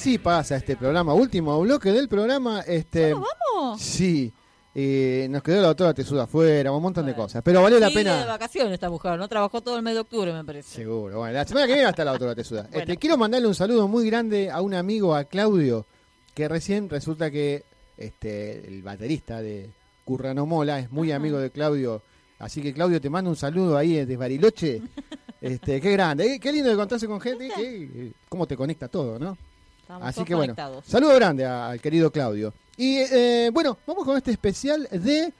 Así pasa este programa, último bloque del programa. Este, vamos? Sí, eh, nos quedó la doctora Tesuda afuera, un montón de cosas. Pero valió la Sigue de pena. vacaciones esta mujer, ¿no? Trabajó todo el mes de octubre, me parece. Seguro. Bueno, la semana que viene hasta la doctora Tesuda. <laughs> Este, quiero mandarle un saludo muy grande a un amigo, a Claudio, que recién resulta que este, el baterista de Currano Mola es muy amigo de Claudio. Así que Claudio, te mando un saludo ahí desde Bariloche. <laughs> Este, qué grande, eh, qué lindo de contarse con gente, eh, cómo te conecta todo, ¿no? Estamos Así que bueno, saludo grande al querido Claudio. Y eh, bueno, vamos con este especial de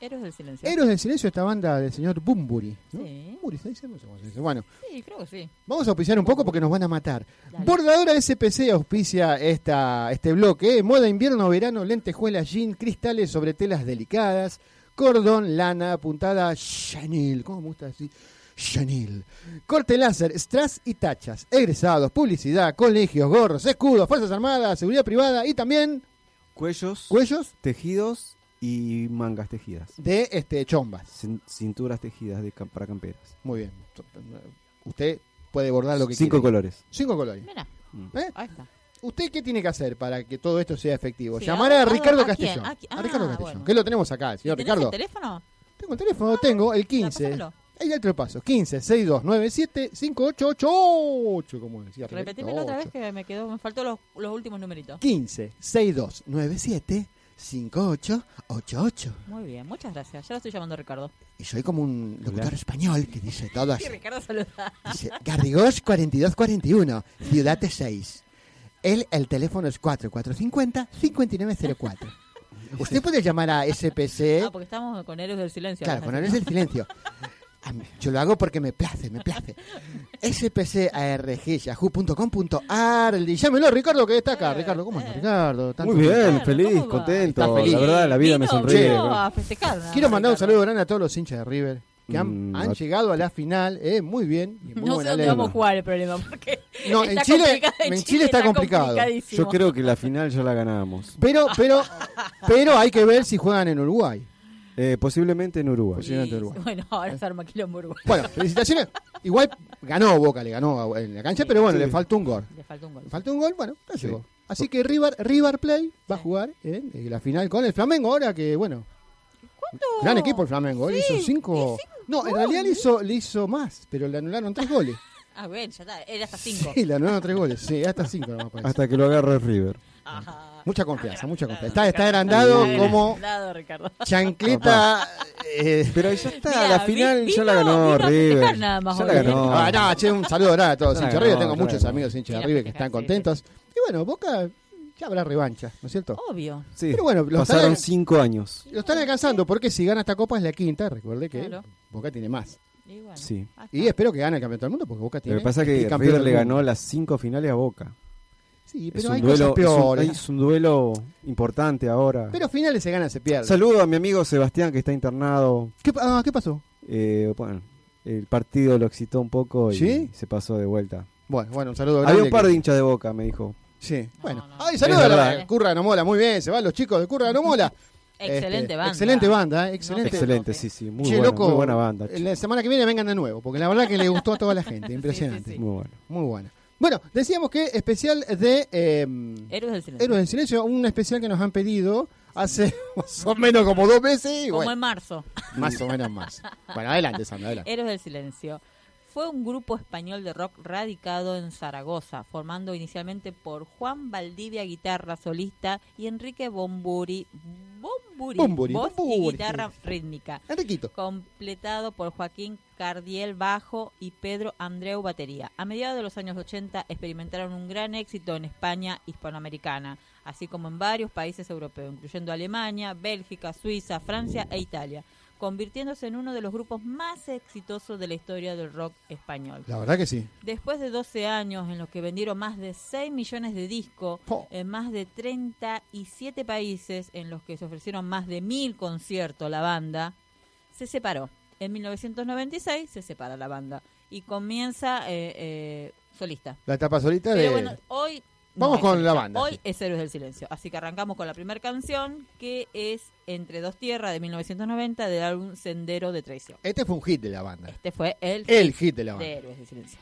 Héroes del silencio. Héroes del Silencio, esta banda del señor Bumburi. ¿no? Sí. Bumburi, ¿está diciendo? Bueno, Sí, creo que sí. vamos a auspiciar un poco porque nos van a matar. Bordadora SPC auspicia esta, este bloque. Moda invierno, verano, lentejuelas, jean, cristales sobre telas delicadas, cordón, lana, puntada, chenil. ¿Cómo me gusta decir? Chenil. Corte láser, strass y tachas. Egresados, publicidad, colegios, gorros, escudos, fuerzas armadas, seguridad privada y también Cuellos, cuellos tejidos y mangas tejidas. de este chombas. Cin- Cinturas tejidas de cam- para camperas. Muy bien. Usted puede bordar lo que Cinco quiera. colores. Cinco colores. Mira, ¿Eh? ahí está. ¿Usted qué tiene que hacer para que todo esto sea efectivo? Sí, Llamar a ¿a- Ricardo? Castellón. ¿A qui- A Ricardo ah, Castellón, bueno. que lo tenemos acá, señor ¿Tenés Ricardo. el teléfono? Tengo el teléfono, tengo el 15. Te lo paso. 15 6297 5888, como decía Repetímelo otra vez que me quedó, me faltó los, los últimos numeritos. 15 6297 5888. Muy bien, muchas gracias. Ya lo estoy llamando Ricardo. Y soy como un locutor español que dice todo así. Sí, Ricardo saluda. Dice, Garrigós 4241, Ciudad de 6. El, el teléfono es 4450-5904. <laughs> Usted puede llamar a SPC. Ah, porque estamos con Héroes del Silencio. Claro, con Héroes del Silencio. Mí- Yo lo hago porque me place, me place. spcarg.yahoo.com.ar llámelo, Ricardo, que está acá. Ricardo, ¿cómo anda, Ricardo? Tanto Muy bien, feliz, contento. Está feliz. La verdad, la vida me sonríe. vino a festejar. nada Quiero mandar un Ricardo. saludo grande a todos los hinchas de River que han, Mm, han llegado a la final, eh, muy bien. y muy No sé dónde vamos a jugar el problema, porque No, en está Chile- complicado, en Chile está complicado. Yo creo que la final ya la ganamos. Pero, pero, pero hay que ver si juegan en Uruguay. Eh, posiblemente en Uruguay. Posiblemente en Uruguay. Bueno, ahora se arma quilombo Uruguay. Bueno, felicitaciones. Igual ganó Boca, le ganó en la cancha, pero bueno, le faltó un gol. Le faltó un gol. Le faltó un gol, bueno, no llegó. Así que River, River Play va a jugar en, la final con el Flamengo ahora que, bueno, gran equipo el Flamengo. Él hizo cinco... No, en realidad le hizo, le hizo más, pero le anularon tres goles. <laughs> Ah, bien, ya está. Era hasta cinco. Sí, le anularon tres goles. Sí, hasta cinco nomás parece. Hasta que lo agarre River. Mucha confianza, mucha confianza. Está, está agrandado como chancleta. eh, Pero ya está, la vi- final ya la vino- ganó vino River. festejar nada más ya hoy, la ¿eh? ganó. Ah, no, che, un saludo grande a todos hinchas de River. Tengo muchos amigos hinchas de River que están contentos. Y bueno, Boca ya habrá revancha, ¿no es cierto? Obvio. Sí, Pero bueno, lo pasaron están- cinco años. Lo están alcanzando porque si gana esta copa es la quinta, recuerde que Claro. Boca tiene más. Y bueno, Sí. Y espero que gane el campeonato del mundo porque Boca Lo tiene que pasa es que River le ganó las cinco finales a Boca. Sí, Es pero un hay duelo, cosas es un- peores. es un duelo importante ahora. Pero finales se gana, se pierde. Saludo a mi amigo Sebastián que está internado. ¿Qué, ah, ¿qué pasó? Eh, bueno, el partido lo excitó un poco y ¿Sí? se pasó de vuelta. Bueno, bueno, un saludo Había un par que- de hinchas de Boca, me dijo. Sí, bueno. Ay, Es saludos a la verdad. Curra No Mola, muy bien, se van los chicos de Curra No Mola. <laughs> Excelente Este, banda. Excelente banda, eh, excelente. Excelente, sí, sí. Muy, Che, buena, loco, muy buena banda. che. La semana que viene vengan de nuevo, porque la verdad que le gustó a toda la gente, impresionante. Muy bueno. Muy buena. Bueno, decíamos que especial de eh, Héroes del Silencio. Héroes del Silencio, un especial que nos han pedido hace <laughs> más o menos como dos meses. Como bueno, en marzo. Más o menos más. Bueno, adelante, Sandra, adelante. Héroes del Silencio. Fue un grupo español de rock radicado en Zaragoza, formando inicialmente por Juan Valdivia, guitarra solista, y Enrique Bomburi, Bomburi, Bomburi, voz Bomburi. y guitarra rítmica. Enriquito. Completado por Joaquín Cardiel bajo y Pedro Andreu batería. A mediados de los años 80 experimentaron un gran éxito en España hispanoamericana, así como en varios países europeos, incluyendo Alemania, Bélgica, Suiza, Francia e Italia, convirtiéndose en uno de los grupos más exitosos de la historia del rock español. La verdad que sí. Después de 12 años en los que vendieron más de 6 millones de discos en más de 37 países, en los que se ofrecieron más de mil conciertos la banda, se separó. En 1996 se separa la banda y comienza eh, eh, solista. La etapa solita Pero de... bueno, hoy... Vamos con la banda. Hoy es Héroes del Silencio. Así que arrancamos con la primera canción, que es Entre dos tierras de 1990 del álbum Sendero de Traición. Este fue un hit de la banda. Este fue el, El hit de la banda. de Héroes del Silencio.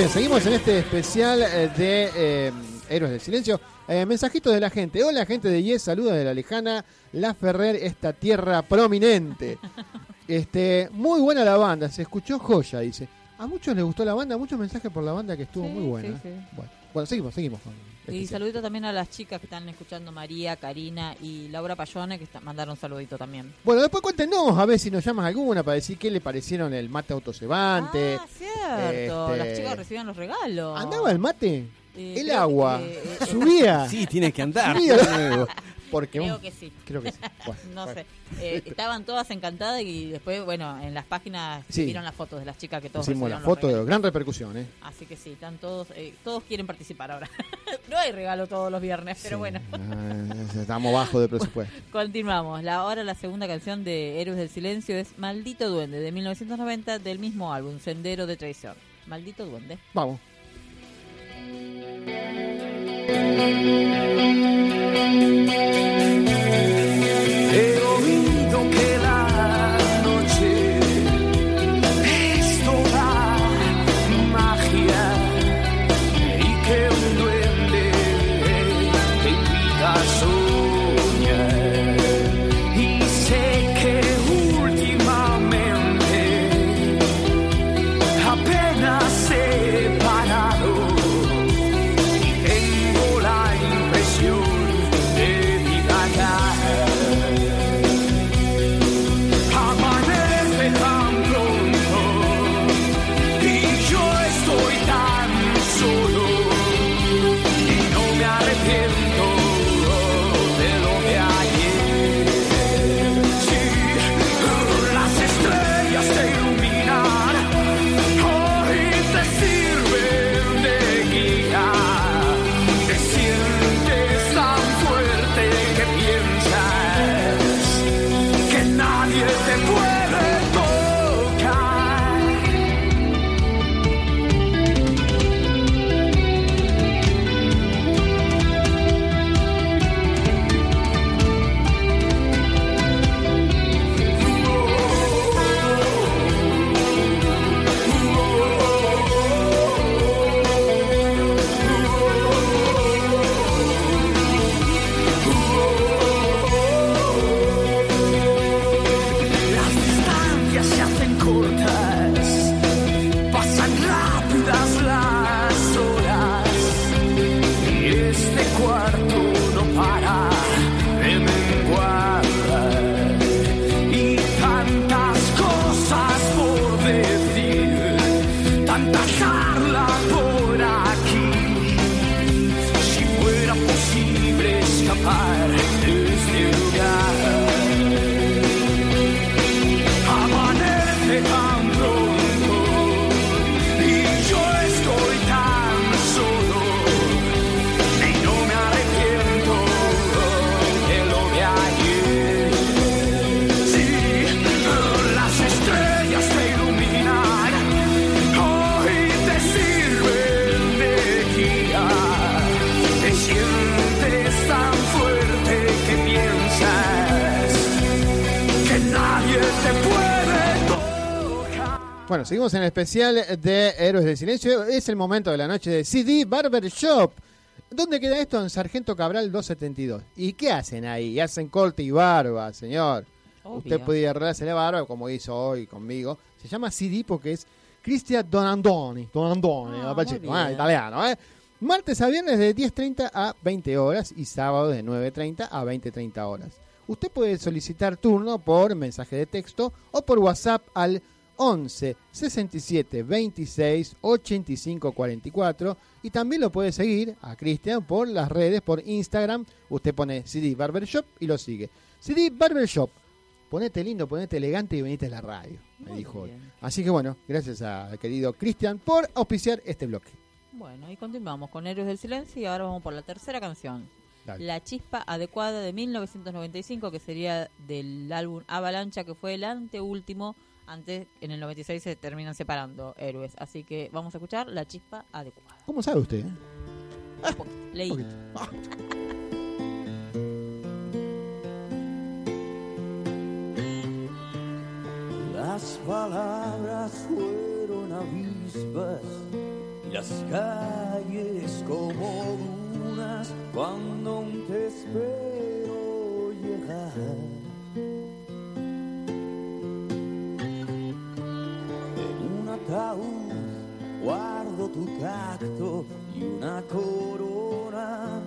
Bien, seguimos en este especial eh, de eh, Héroes del Silencio. Eh, mensajitos de la gente. Hola, gente de Yes, saludos de la lejana La Ferrer, esta tierra prominente. <laughs> Este, muy buena la banda, se escuchó joya, dice. A muchos les gustó la banda, muchos mensajes por la banda que estuvo Sí, muy buena. sí, sí. Bueno, bueno, seguimos, seguimos. Y saludito también a las chicas que están escuchando, María, Karina y Laura Payone, que está- mandaron un saludito también. Bueno, después cuéntenos a ver si nos llamas alguna para decir qué le parecieron el mate autocebante. Ah, Cierto, Este, las chicas recibían los regalos. ¿Andaba el mate? Eh, el agua. que, eh, Subía. Sí, tiene que andar. Subía. <laughs> <laughs> Porque Creo un- que sí. Creo que sí. <laughs> Bueno, no bueno. sé. Eh, estaban todas encantadas y después, bueno, en las páginas Sí. vieron las fotos de las chicas que todos Hicimos la recibieron los foto de gran repercusión, ¿eh? Así que sí, están todos, eh, todos quieren participar ahora. <laughs> no hay regalo todos los viernes, pero bueno. Ah, estamos bajo de presupuesto. <laughs> Continuamos. La, ahora la segunda canción de Héroes del Silencio es Maldito Duende, de 1990, del mismo álbum, Sendero de Traición. Maldito Duende. Vamos. He seguimos en el especial de Héroes del Silencio. Es el momento de la noche de CD Barber Shop. ¿Dónde queda esto? En Sargento Cabral 272. ¿Y qué hacen ahí? Hacen corte y barba, señor. Obvio. Usted puede arreglarse la barba como hizo hoy conmigo. Se llama CD porque es Cristian Donandoni. Donandoni, Ah, ah, italiano, ¿eh? Martes a viernes de 10.30 a 20 horas y sábado de 9.30 a 20.30 horas. Usted puede solicitar turno por mensaje de texto o por WhatsApp al 11 67 26 85 44 y también lo puede seguir a Cristian por las redes, por Instagram. Usted pone CD Barbershop y lo sigue. CD Barbershop. Ponete lindo, ponete elegante y venite a la radio, me dijo hoy. Así que bueno, gracias al querido Cristian por auspiciar este bloque. Bueno, y continuamos con Héroes del Silencio y ahora vamos por la tercera canción. Dale. La chispa adecuada de 1995, que sería del álbum Avalancha, que fue el anteúltimo. Antes, en el 96 se terminan separando héroes. Así que vamos a escuchar La chispa adecuada. ¿Cómo sabe usted? eh? Leí. Las palabras fueron avispas las calles como dunas cuando aún te espero llegar. Ataúd guardo tu tacto y una corona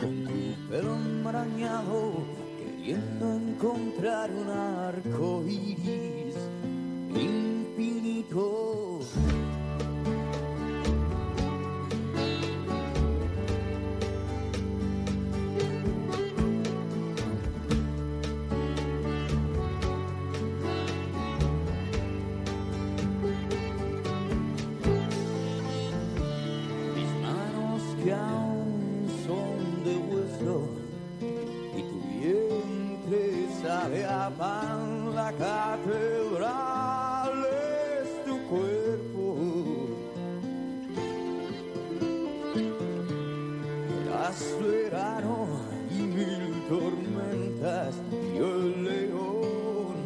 con tu pelo enmarañado queriendo encontrar un arco iris infinito. Sabe a pan la catedral es tu cuerpo. Eras verano y mil tormentas y el león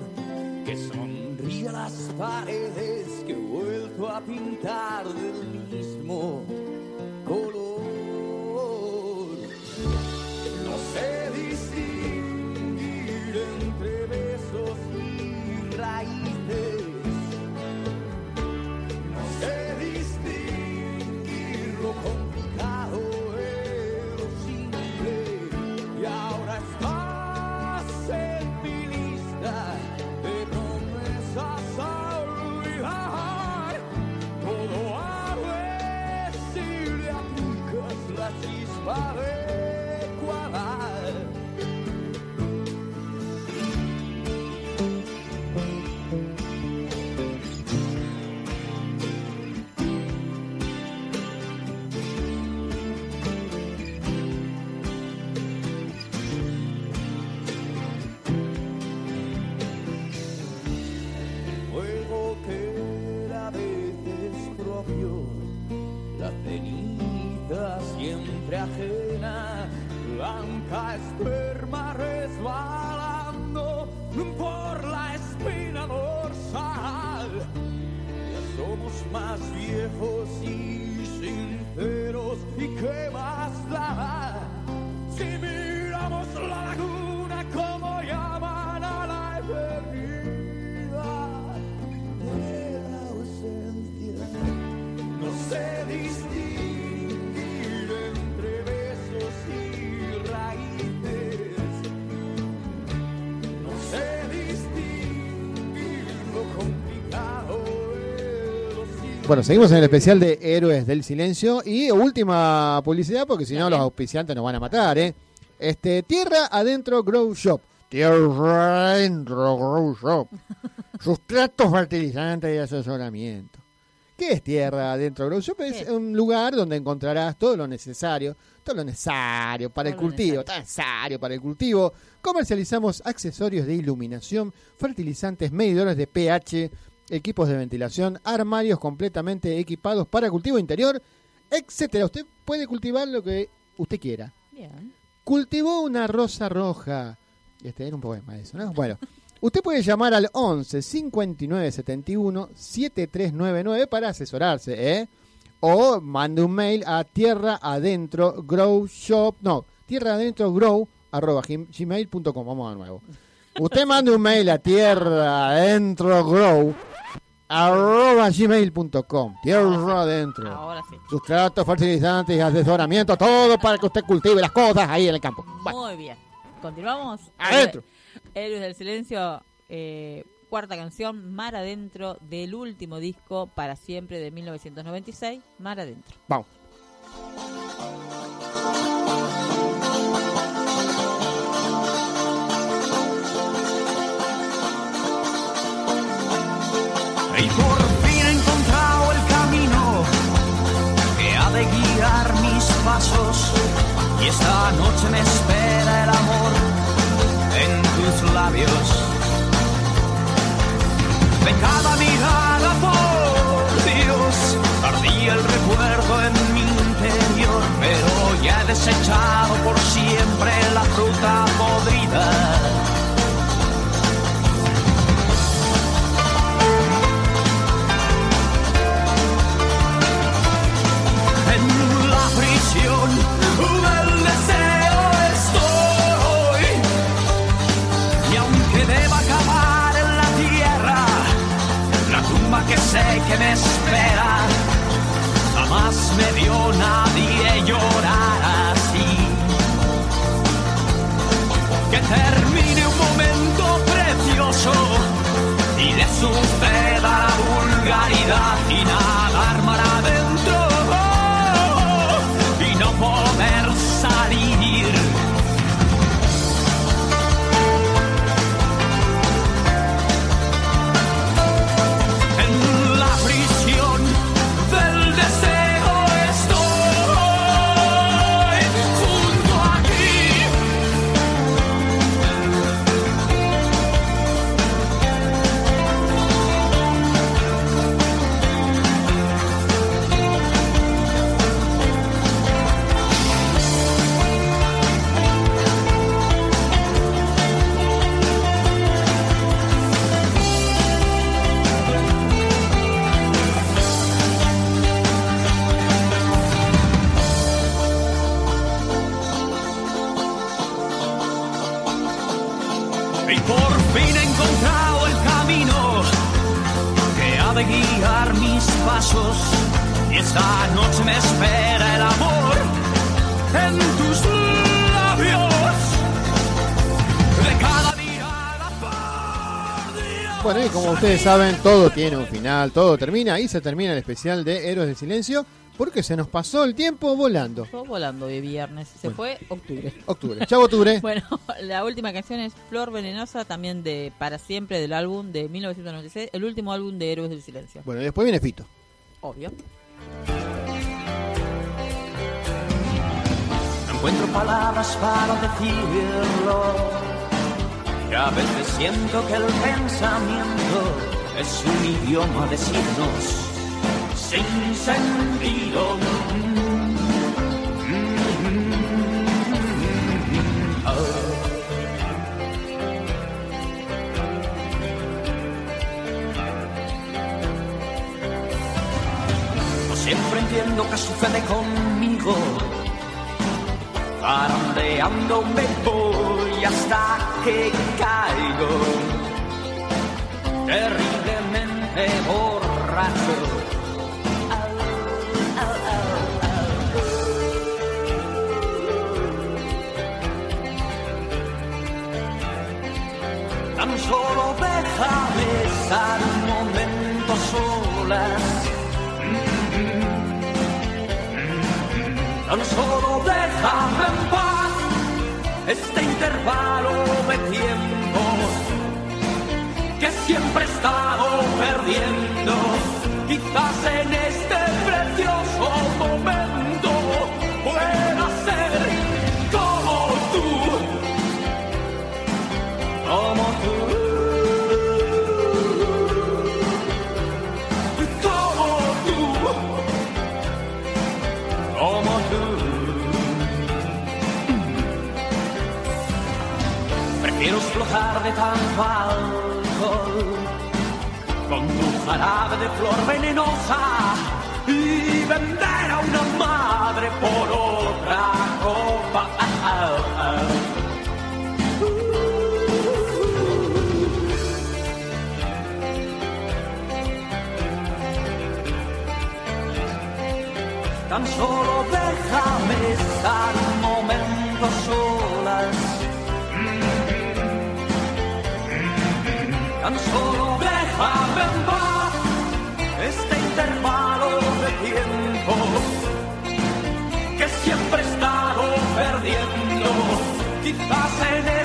que sonríe las paredes que he vuelto a pintar del chispa Bueno, seguimos en el especial de Héroes del Silencio y última publicidad porque si no los auspiciantes nos van a matar, ¿eh? Este, Tierra Adentro Grow Shop. Tierra Adentro Grow Shop. <laughs> Sustratos fertilizantes y asesoramiento. ¿Qué es Tierra Adentro Grow Shop? Es un lugar donde encontrarás todo lo necesario, todo lo necesario para el Todo cultivo, todo necesario para el cultivo. Comercializamos accesorios de iluminación, fertilizantes, medidores de pH, equipos de ventilación, armarios completamente equipados para cultivo interior, etcétera. Usted puede cultivar lo que usted quiera. Bien. Cultivó una rosa roja. Este era un poema eso, ¿no? Bueno, usted puede llamar al 11 59 71 7399 para asesorarse, ¿eh? O mande un mail a tierra adentro grow shop, no, tierra adentro grow arroba gim- gmail.com. Vamos de nuevo. Usted mande un mail a tierra adentro grow arroba gmail.com. Tierra adentro. Ahora sí. Sustratos, fertilizantes y asesoramiento, todo para que usted cultive las cosas ahí en el campo. Muy bien. Continuamos. Adentro. Héroes del Silencio, eh, cuarta canción, Mar Adentro, del último disco Para Siempre de 1996, Mar Adentro. Vamos. Y esta noche me espera el amor en tus labios. De cada mirada, por Dios, ardía el recuerdo en mi interior. Pero ya he desechado por siempre la fruta podrida. Prisión del deseo estoy. Y aunque deba acabar en la tierra, la tumba que sé que me espera, jamás me vio nadie llorar así. Que termine un momento precioso y le suceda la vulgaridad y nadar mar Y esta noche me espera el amor en tus labios. De cada día Bueno, y como ustedes saben, todo tiene un final, todo termina y se termina el especial de Héroes del Silencio porque se nos pasó el tiempo volando. Fue volando de viernes. Se fue octubre. Octubre. Chau, octubre. <laughs> bueno, la última canción es Flor Venenosa, también de Para Siempre, del álbum de 1996, el último álbum de Héroes del Silencio. Bueno, y después viene Fito. Obvio. No encuentro palabras para decirlo. Y a veces siento que el pensamiento es un idioma de signos sin sentido. Entiendo qué sucede conmigo. Zarandeando me voy hasta que caigo. Terriblemente borracho. Tan solo déjame estar este intervalo de tiempo que siempre he estado perdiendo. Quizás en este jarabe de flor venenosa y vender a una madre por otra copa. Tan solo déjame estar un momento solas. Este intervalo de tiempo que siempre he estado perdiendo. Quizás en este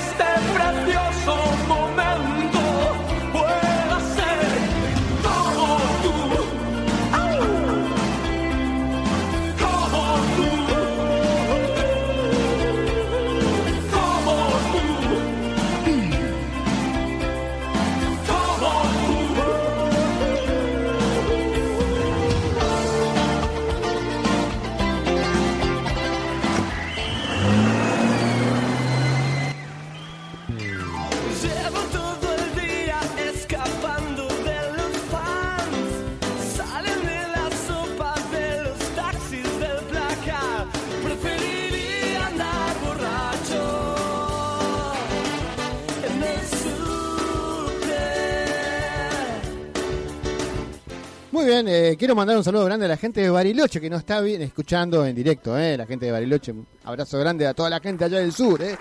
bien, eh, quiero mandar un saludo grande a la gente de Bariloche que nos está bien escuchando en directo, eh, la gente de Bariloche. Un abrazo grande a toda la gente allá del sur, eh.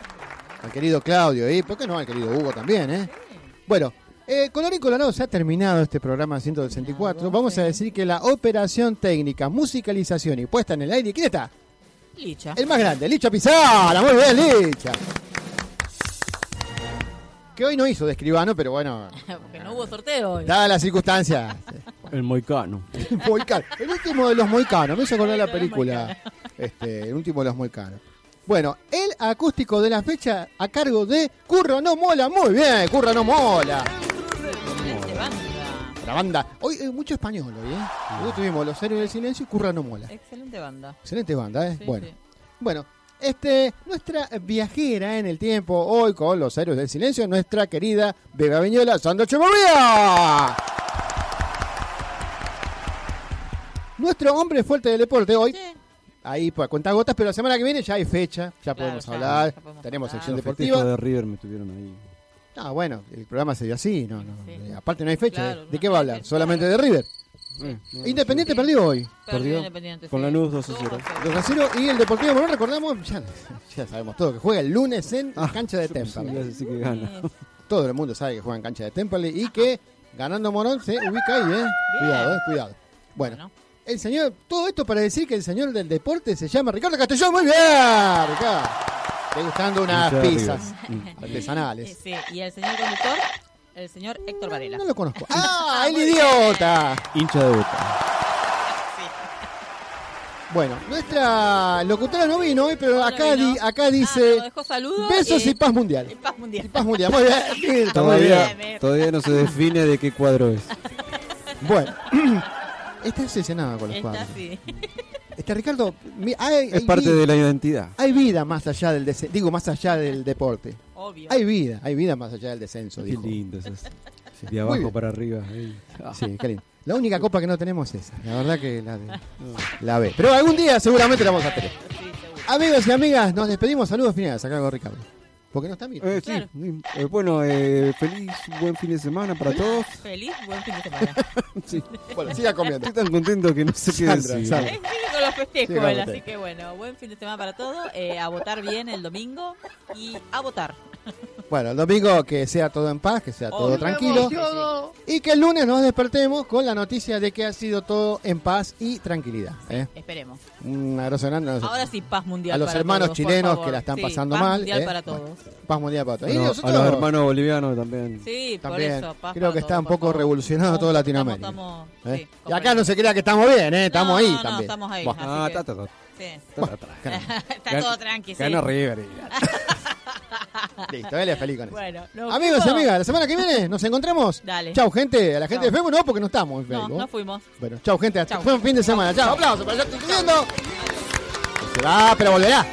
Al querido Claudio, y ¿por qué no? Al querido Hugo también, eh. Bueno, eh, Colorín Colorado se ha terminado este programa 164. Vamos a decir que la operación técnica, musicalización y puesta en el aire, ¿quién está? Licha. El más grande, Licha Pizarra, muy bien, Licha. Que hoy no hizo de escribano, pero bueno, <laughs> Porque no hubo sorteo hoy. dadas las circunstancias. <laughs> El moicano. <laughs> Moicano. El último de los moicanos, me hizo acordar la película. Este, el último de los moicanos. Bueno, el acústico de la fecha a cargo de Curro No Mola. Muy bien, Curro No Mola. La banda. Hoy eh, mucho español hoy, ¿eh? Hoy tuvimos Los Héroes del Silencio y Curro No Mola. Excelente banda. Excelente banda, ¿eh? Sí, bueno. sí. Bueno, este, nuestra viajera en el tiempo, hoy con los héroes del silencio, nuestra querida Beba Viñola, Sandra Echeverría. Nuestro hombre fuerte del deporte hoy, ahí por cuenta gotas, pero la semana que viene ya hay fecha, ya podemos ya, hablar, ya podemos tenemos hablar. sección deportiva. de River me tuvieron ahí. Ah, bueno, el programa se dio así, no, no. eh, Aparte no hay fecha, Claro, ¿de qué va a hablar? Solamente de River. Independiente perdió hoy. Perdió con la Lanús 2 a 0. 2 a 0 y el Deportivo Morón, recordamos, ya, ya sabemos todo, que juega el lunes en Ah, cancha de que gana. Todo el mundo sabe que juega en cancha de Temperley y que ganando Morón se ubica ahí, ¿eh? Cuidado, ¿eh? Cuidado. Bueno, el señor, todo esto para decir que el señor del deporte se llama Ricardo Castellón. Muy bien, Ricardo. Degustando unas pizzas. Eh, artesanales. Sí, y el señor conductor, el señor Héctor Varela. No lo conozco. <laughs> ¡Ah, el idiota! Hincha de Boca. Bueno, nuestra locutora no vino hoy, pero acá, vino. di- acá dice Nos dejó saludos. besos eh, y paz mundial. y paz mundial. Y paz mundial. Muy bien, Todavía, bien. todavía no se define de qué cuadro es. Bueno, <clears throat> está obsesionada con los Está cuadros. así. Este Ricardo, mi- hay, Es hay parte de la identidad. Hay vida más allá del dese- digo más allá del deporte. Obvio. Hay vida, hay vida más allá del descenso, Qué dijo. lindo eso. es. <laughs> De abajo bien. para arriba. ahí. Sí, qué lindo. La única copa que no tenemos es esa. La verdad que la, de- <laughs> la B. Pero algún día seguramente la vamos a tener. Amigos y amigas, nos despedimos. Saludos finales acá con Ricardo. Porque no está Mirta. Eh, sí, sí. Eh, bueno, eh, feliz buen fin de semana para todos. Feliz, buen fin de semana. <laughs> Sí. Bueno, siga comiendo. Estoy tan contento que no sé qué Sandra, decir. Sandra. Eh, sigue con los festejos, Sigue con él, los así que bueno, buen fin de semana para todos. eh, a votar bien el domingo y a votar. Bueno, el domingo que sea todo en paz, que sea todo tranquilo. Y que el lunes nos despertemos con la noticia de que ha sido todo en paz y tranquilidad. ¿eh? Esperemos. Un abrazo grande a los, Ahora sí, paz mundial. a los para hermanos todos, por chilenos favor. que la están Sí, pasando paz mal. mundial ¿eh? para Bueno, todos. paz mundial para todos. Y Bueno, nosotros a los hermanos bolivianos también. Sí, por también eso, paz creo para que está todos, un por poco favor. revolucionado toda Latinoamérica. estamos- ¿eh? sí, y acá no se crea que estamos bien, ¿eh? estamos No, ahí no, no, también. estamos ahí, Buah. así Ah, que- ta, ta, ta. Sí. Bueno, Está todo <laughs> tranqui, sí. Gana River. <laughs> <laughs> Listo, con eso. Bueno, nos Amigos y fuimos. amigas, la semana que viene nos encontramos. Dale. Chau, gente. A la gente Chau. de Facebook no, porque no estamos en No, Facebook. no fuimos. Bueno, chau, gente. Hasta Chau. buen fin de semana. Chau, aplausos para allá. Estoy subiendo. Se va, pero volverá.